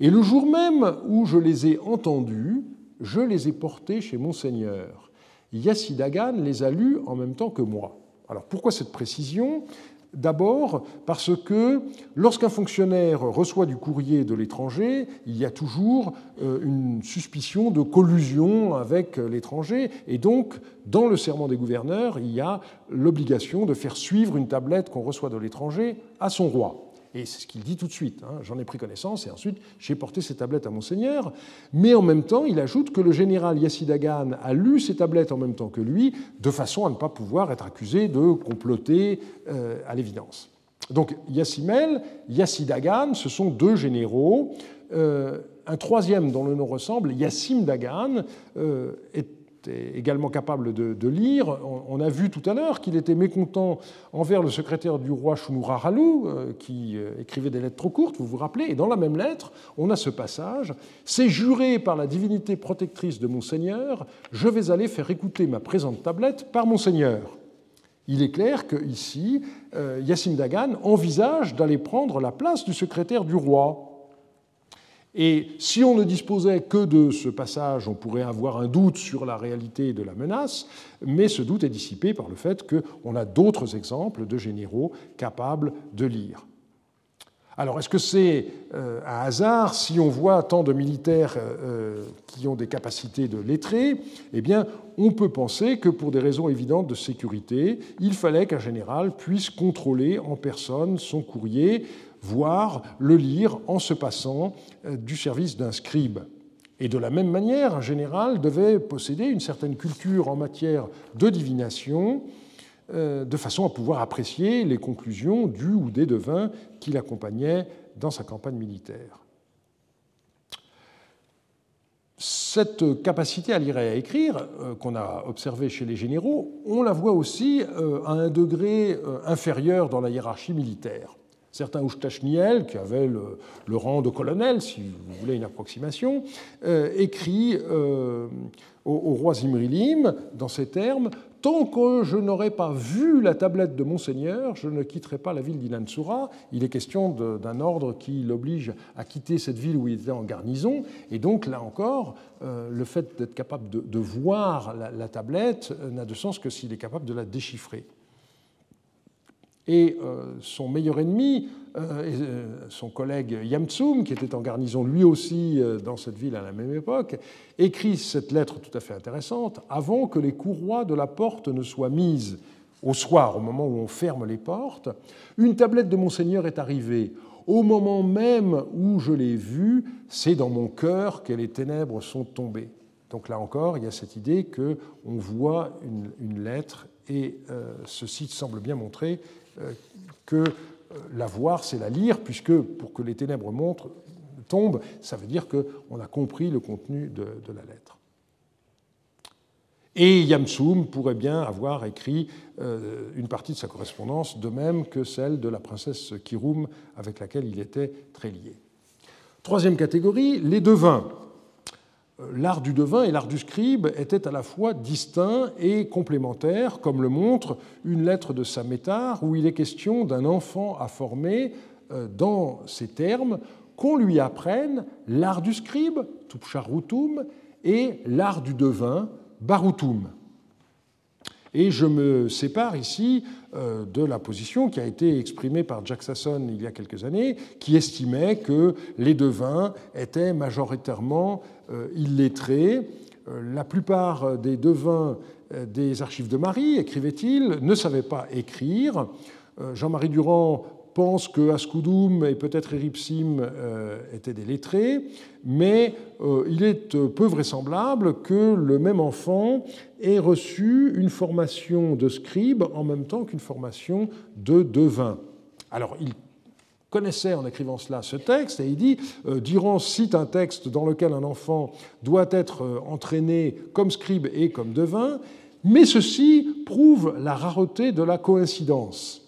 Speaker 2: et le jour même où je les ai entendues, je les ai portés chez Monseigneur. Yassidagan les a lus en même temps que moi. Alors pourquoi cette précision? D'abord parce que lorsqu'un fonctionnaire reçoit du courrier de l'étranger, il y a toujours euh, une suspicion de collusion avec l'étranger. Et donc, dans le serment des gouverneurs, il y a l'obligation de faire suivre une tablette qu'on reçoit de l'étranger à son roi. Et c'est ce qu'il dit tout de suite. Hein. J'en ai pris connaissance et ensuite j'ai porté ces tablettes à Monseigneur. Mais en même temps, il ajoute que le général Yassidagan a lu ces tablettes en même temps que lui, de façon à ne pas pouvoir être accusé de comploter euh, à l'évidence. Donc Yassimel, Yassidagan, ce sont deux généraux. Euh, un troisième dont le nom ressemble, Yassim Dagan, euh, est également capable de, lire. On, a vu tout à l'heure qu'il était mécontent envers le secrétaire du roi Shumura euh, qui euh, écrivait des lettres trop courtes, vous vous rappelez, et dans la même lettre, on a ce passage C'est juré par la divinité protectrice de Monseigneur, je vais aller faire écouter ma présente tablette par Monseigneur. Il est clair qu'ici, euh, Yassim Dagan envisage d'aller prendre la place du secrétaire du roi. Et si on ne disposait que de ce passage, on pourrait avoir un doute sur la réalité de la menace, mais ce doute est dissipé par le fait qu'on a d'autres exemples de généraux capables de lire. Alors, est-ce que c'est euh, un hasard si on voit tant de militaires euh, euh, qui ont des capacités de lettrés? Eh bien, on peut penser que pour des raisons évidentes de sécurité, il fallait qu'un général puisse contrôler en personne son courrier voire le lire en se passant euh, du service d'un scribe. Et de la même manière, un général devait posséder une certaine culture en matière de divination, euh, de façon à pouvoir apprécier les conclusions du ou des devins qui l'accompagnaient dans sa campagne militaire. Cette capacité à lire et à écrire euh, qu'on a observée chez les généraux, on la voit aussi à un degré inférieur dans la hiérarchie militaire. Certains Ouchtachniel, qui avait le, rang de colonel, si vous voulez une approximation, euh, écrit euh, au, roi Zimrilim, dans ces termes Tant que je n'aurai pas vu la tablette de Monseigneur, je ne quitterai pas la ville d'Inansura. Il est question d'un ordre qui l'oblige à quitter cette ville où il était en garnison. Et donc, là encore, euh, le fait d'être capable de, voir la tablette n'a de sens que s'il est capable de la déchiffrer. Et son meilleur ennemi, son collègue Yamtsum, qui était en garnison lui aussi dans cette ville à la même époque, écrit cette lettre tout à fait intéressante avant que les courroies de la porte ne soient mises au soir, au moment où on ferme les portes. Une tablette de Monseigneur est arrivée. Au moment même où je l'ai vue, c'est dans mon cœur que les ténèbres sont tombées. Donc là encore, il y a cette idée qu'on voit une, lettre et euh, ceci semble bien montrer euh, que euh, la voir, c'est la lire, puisque pour que les ténèbres montrent, tombent, ça veut dire qu'on a compris le contenu de, de la lettre. Et Yamsum pourrait bien avoir écrit une partie de sa correspondance, de même que celle de la princesse Kirum, avec laquelle il était très lié. Troisième catégorie, les devins l'art du devin et l'art du scribe étaient à la fois distincts et complémentaires, comme le montre une lettre de Samétar où il est question d'un enfant à former euh, dans ces termes qu'on lui apprenne l'art du scribe, tupcharutum, et l'art du devin, barutum. Et je me sépare ici de la position qui a été exprimée par Jack Sasson il y a quelques années, qui estimait que les devins étaient majoritairement euh, illettrés. Euh, la plupart des devins des archives de Marie, écrivait-il, ne savaient pas écrire. Jean-Marie Durand pense que Ascudum et peut-être Eripsim euh, étaient des lettrés, mais euh, il est euh, peu vraisemblable que le même enfant ait reçu une formation de scribe en même temps qu'une formation de devin. Alors, il connaissait en écrivant cela ce texte et il dit Durand cite un texte dans lequel un enfant doit être entraîné comme scribe et comme devin, mais ceci prouve la rareté de la coïncidence.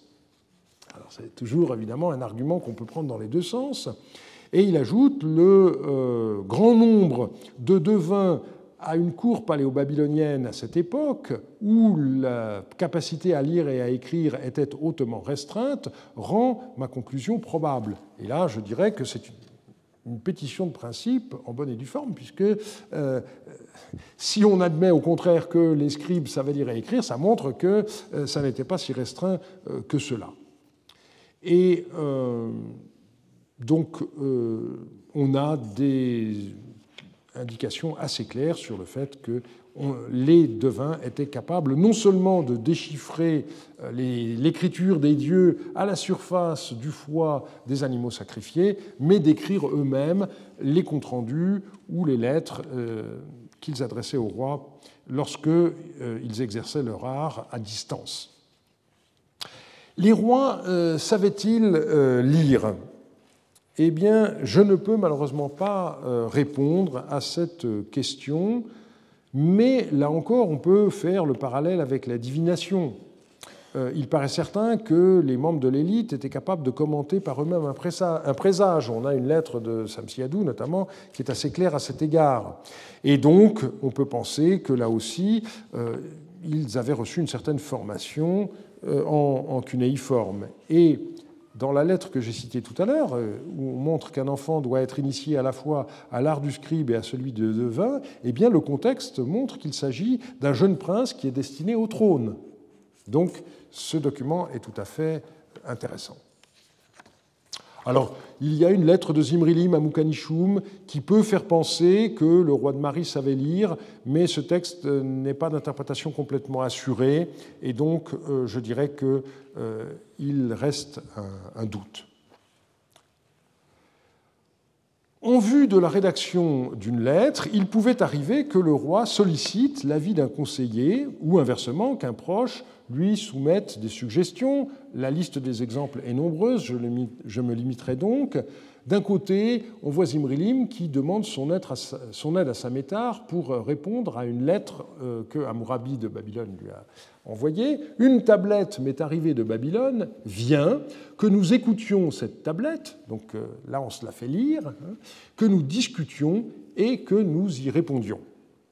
Speaker 2: C'est toujours évidemment un argument qu'on peut prendre dans les deux sens. Et il ajoute le euh, grand nombre de devins à une cour paléo-babylonienne à cette époque, où la capacité à lire et à écrire était hautement restreinte, rend ma conclusion probable. Et là, je dirais que c'est une, pétition de principe en bonne et due forme, puisque euh, si on admet au contraire que les scribes savaient lire et écrire, ça montre que euh, ça n'était pas si restreint que cela. Et euh, donc, euh, on a des indications assez claires sur le fait que les devins étaient capables non seulement de déchiffrer euh, l'écriture des dieux à la surface du foie des animaux sacrifiés, mais d'écrire eux-mêmes les comptes rendus ou les lettres qu'ils adressaient au roi lorsqu'ils exerçaient leur art à distance. Les rois euh, savaient-ils euh, lire? Eh bien, je ne peux malheureusement pas euh, répondre à cette question, mais là encore, on peut faire le parallèle avec la divination. Il paraît certain que les membres de l'élite étaient capables de commenter par eux-mêmes un présage. On a une lettre de Samsiadou, notamment, qui est assez claire à cet égard. Et donc, on peut penser que là aussi, ils avaient reçu une certaine formation euh, en, cunéiforme. Et dans la lettre que j'ai citée tout à l'heure, euh, où on montre qu'un enfant doit être initié à la fois à l'art du scribe et à celui de devin, eh bien le contexte montre qu'il s'agit d'un jeune prince qui est destiné au trône. Donc ce document est tout à fait intéressant. Alors, il y a une lettre de Zimrilim à Moukanishum qui peut faire penser que le roi de Marie savait lire, mais ce texte n'est pas d'interprétation complètement assurée, et donc euh, je dirais qu'il euh, reste un, doute. En vue de la rédaction d'une lettre, il pouvait arriver que le roi sollicite l'avis d'un conseiller ou inversement qu'un proche lui soumette des suggestions. La liste des exemples est nombreuse, je, me limiterai donc. D'un côté, on voit Zimrilim qui demande son aide à, Samétar pour répondre à une lettre euh, que Hammurabi de Babylone lui a envoyée. Une tablette m'est arrivée de Babylone, vient, que nous écoutions cette tablette, donc euh, là on se la fait lire, hein, que nous discutions et que nous y répondions.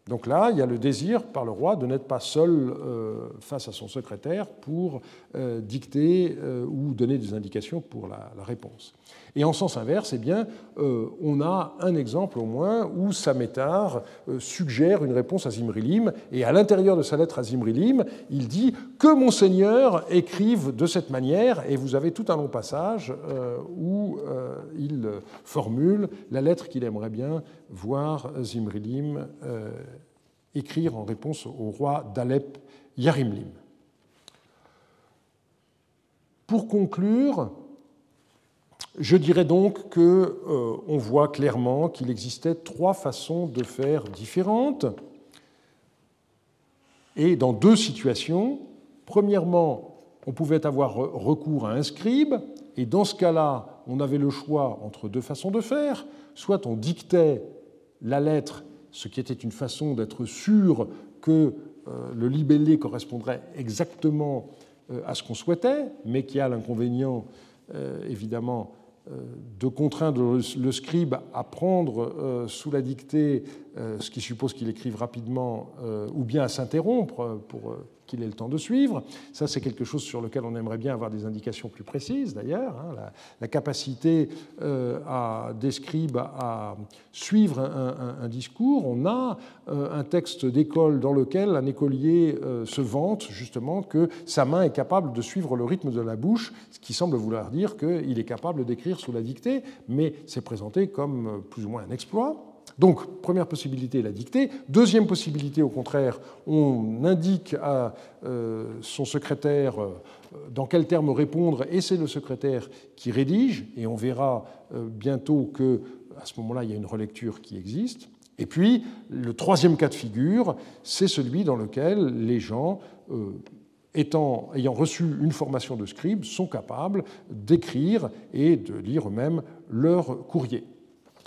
Speaker 2: Donc là, il y a le désir par le roi de n'être pas seul euh, face à son secrétaire pour euh, dicter euh, ou donner des indications pour la, réponse. Et en sens inverse, eh bien, on a un exemple au moins où Samétar suggère une réponse à Zimrilim, et à l'intérieur de sa lettre à Zimrilim, il dit que mon Seigneur écrive de cette manière, et vous avez tout un long passage où il formule la lettre qu'il aimerait bien voir Zimrilim écrire en réponse au roi d'Alep, Yarimlim. Pour conclure, je dirais donc qu'on euh, voit clairement qu'il existait trois façons de faire différentes, et dans deux situations. Premièrement, on pouvait avoir recours à un scribe, et dans ce cas-là, on avait le choix entre deux façons de faire. Soit on dictait la lettre ce qui était une façon d'être sûr que euh, le libellé correspondrait exactement euh, à ce qu'on souhaitait, mais qui a l'inconvénient, évidemment, de contraindre le scribe à prendre sous la dictée, ce qui suppose qu'il écrive rapidement, ou bien à s'interrompre pour qu'il ait le temps de suivre. Ça, c'est quelque chose sur lequel on aimerait bien avoir des indications plus précises, d'ailleurs. Hein, la, capacité euh, à, à suivre un, discours. On a euh, un texte d'école dans lequel un écolier euh, se vante justement que sa main est capable de suivre le rythme de la bouche, ce qui semble vouloir dire qu'il est capable d'écrire sous la dictée, mais c'est présenté comme plus ou moins un exploit. Donc, première possibilité, la dictée. Deuxième possibilité, au contraire, on indique à euh, son secrétaire euh, dans quels termes répondre, et c'est le secrétaire qui rédige, et on verra euh, bientôt que à ce moment-là, il y a une relecture qui existe. Et puis, le troisième cas de figure, c'est celui dans lequel les gens, ayant reçu une formation de scribe, sont capables d'écrire et de lire eux-mêmes leur courrier.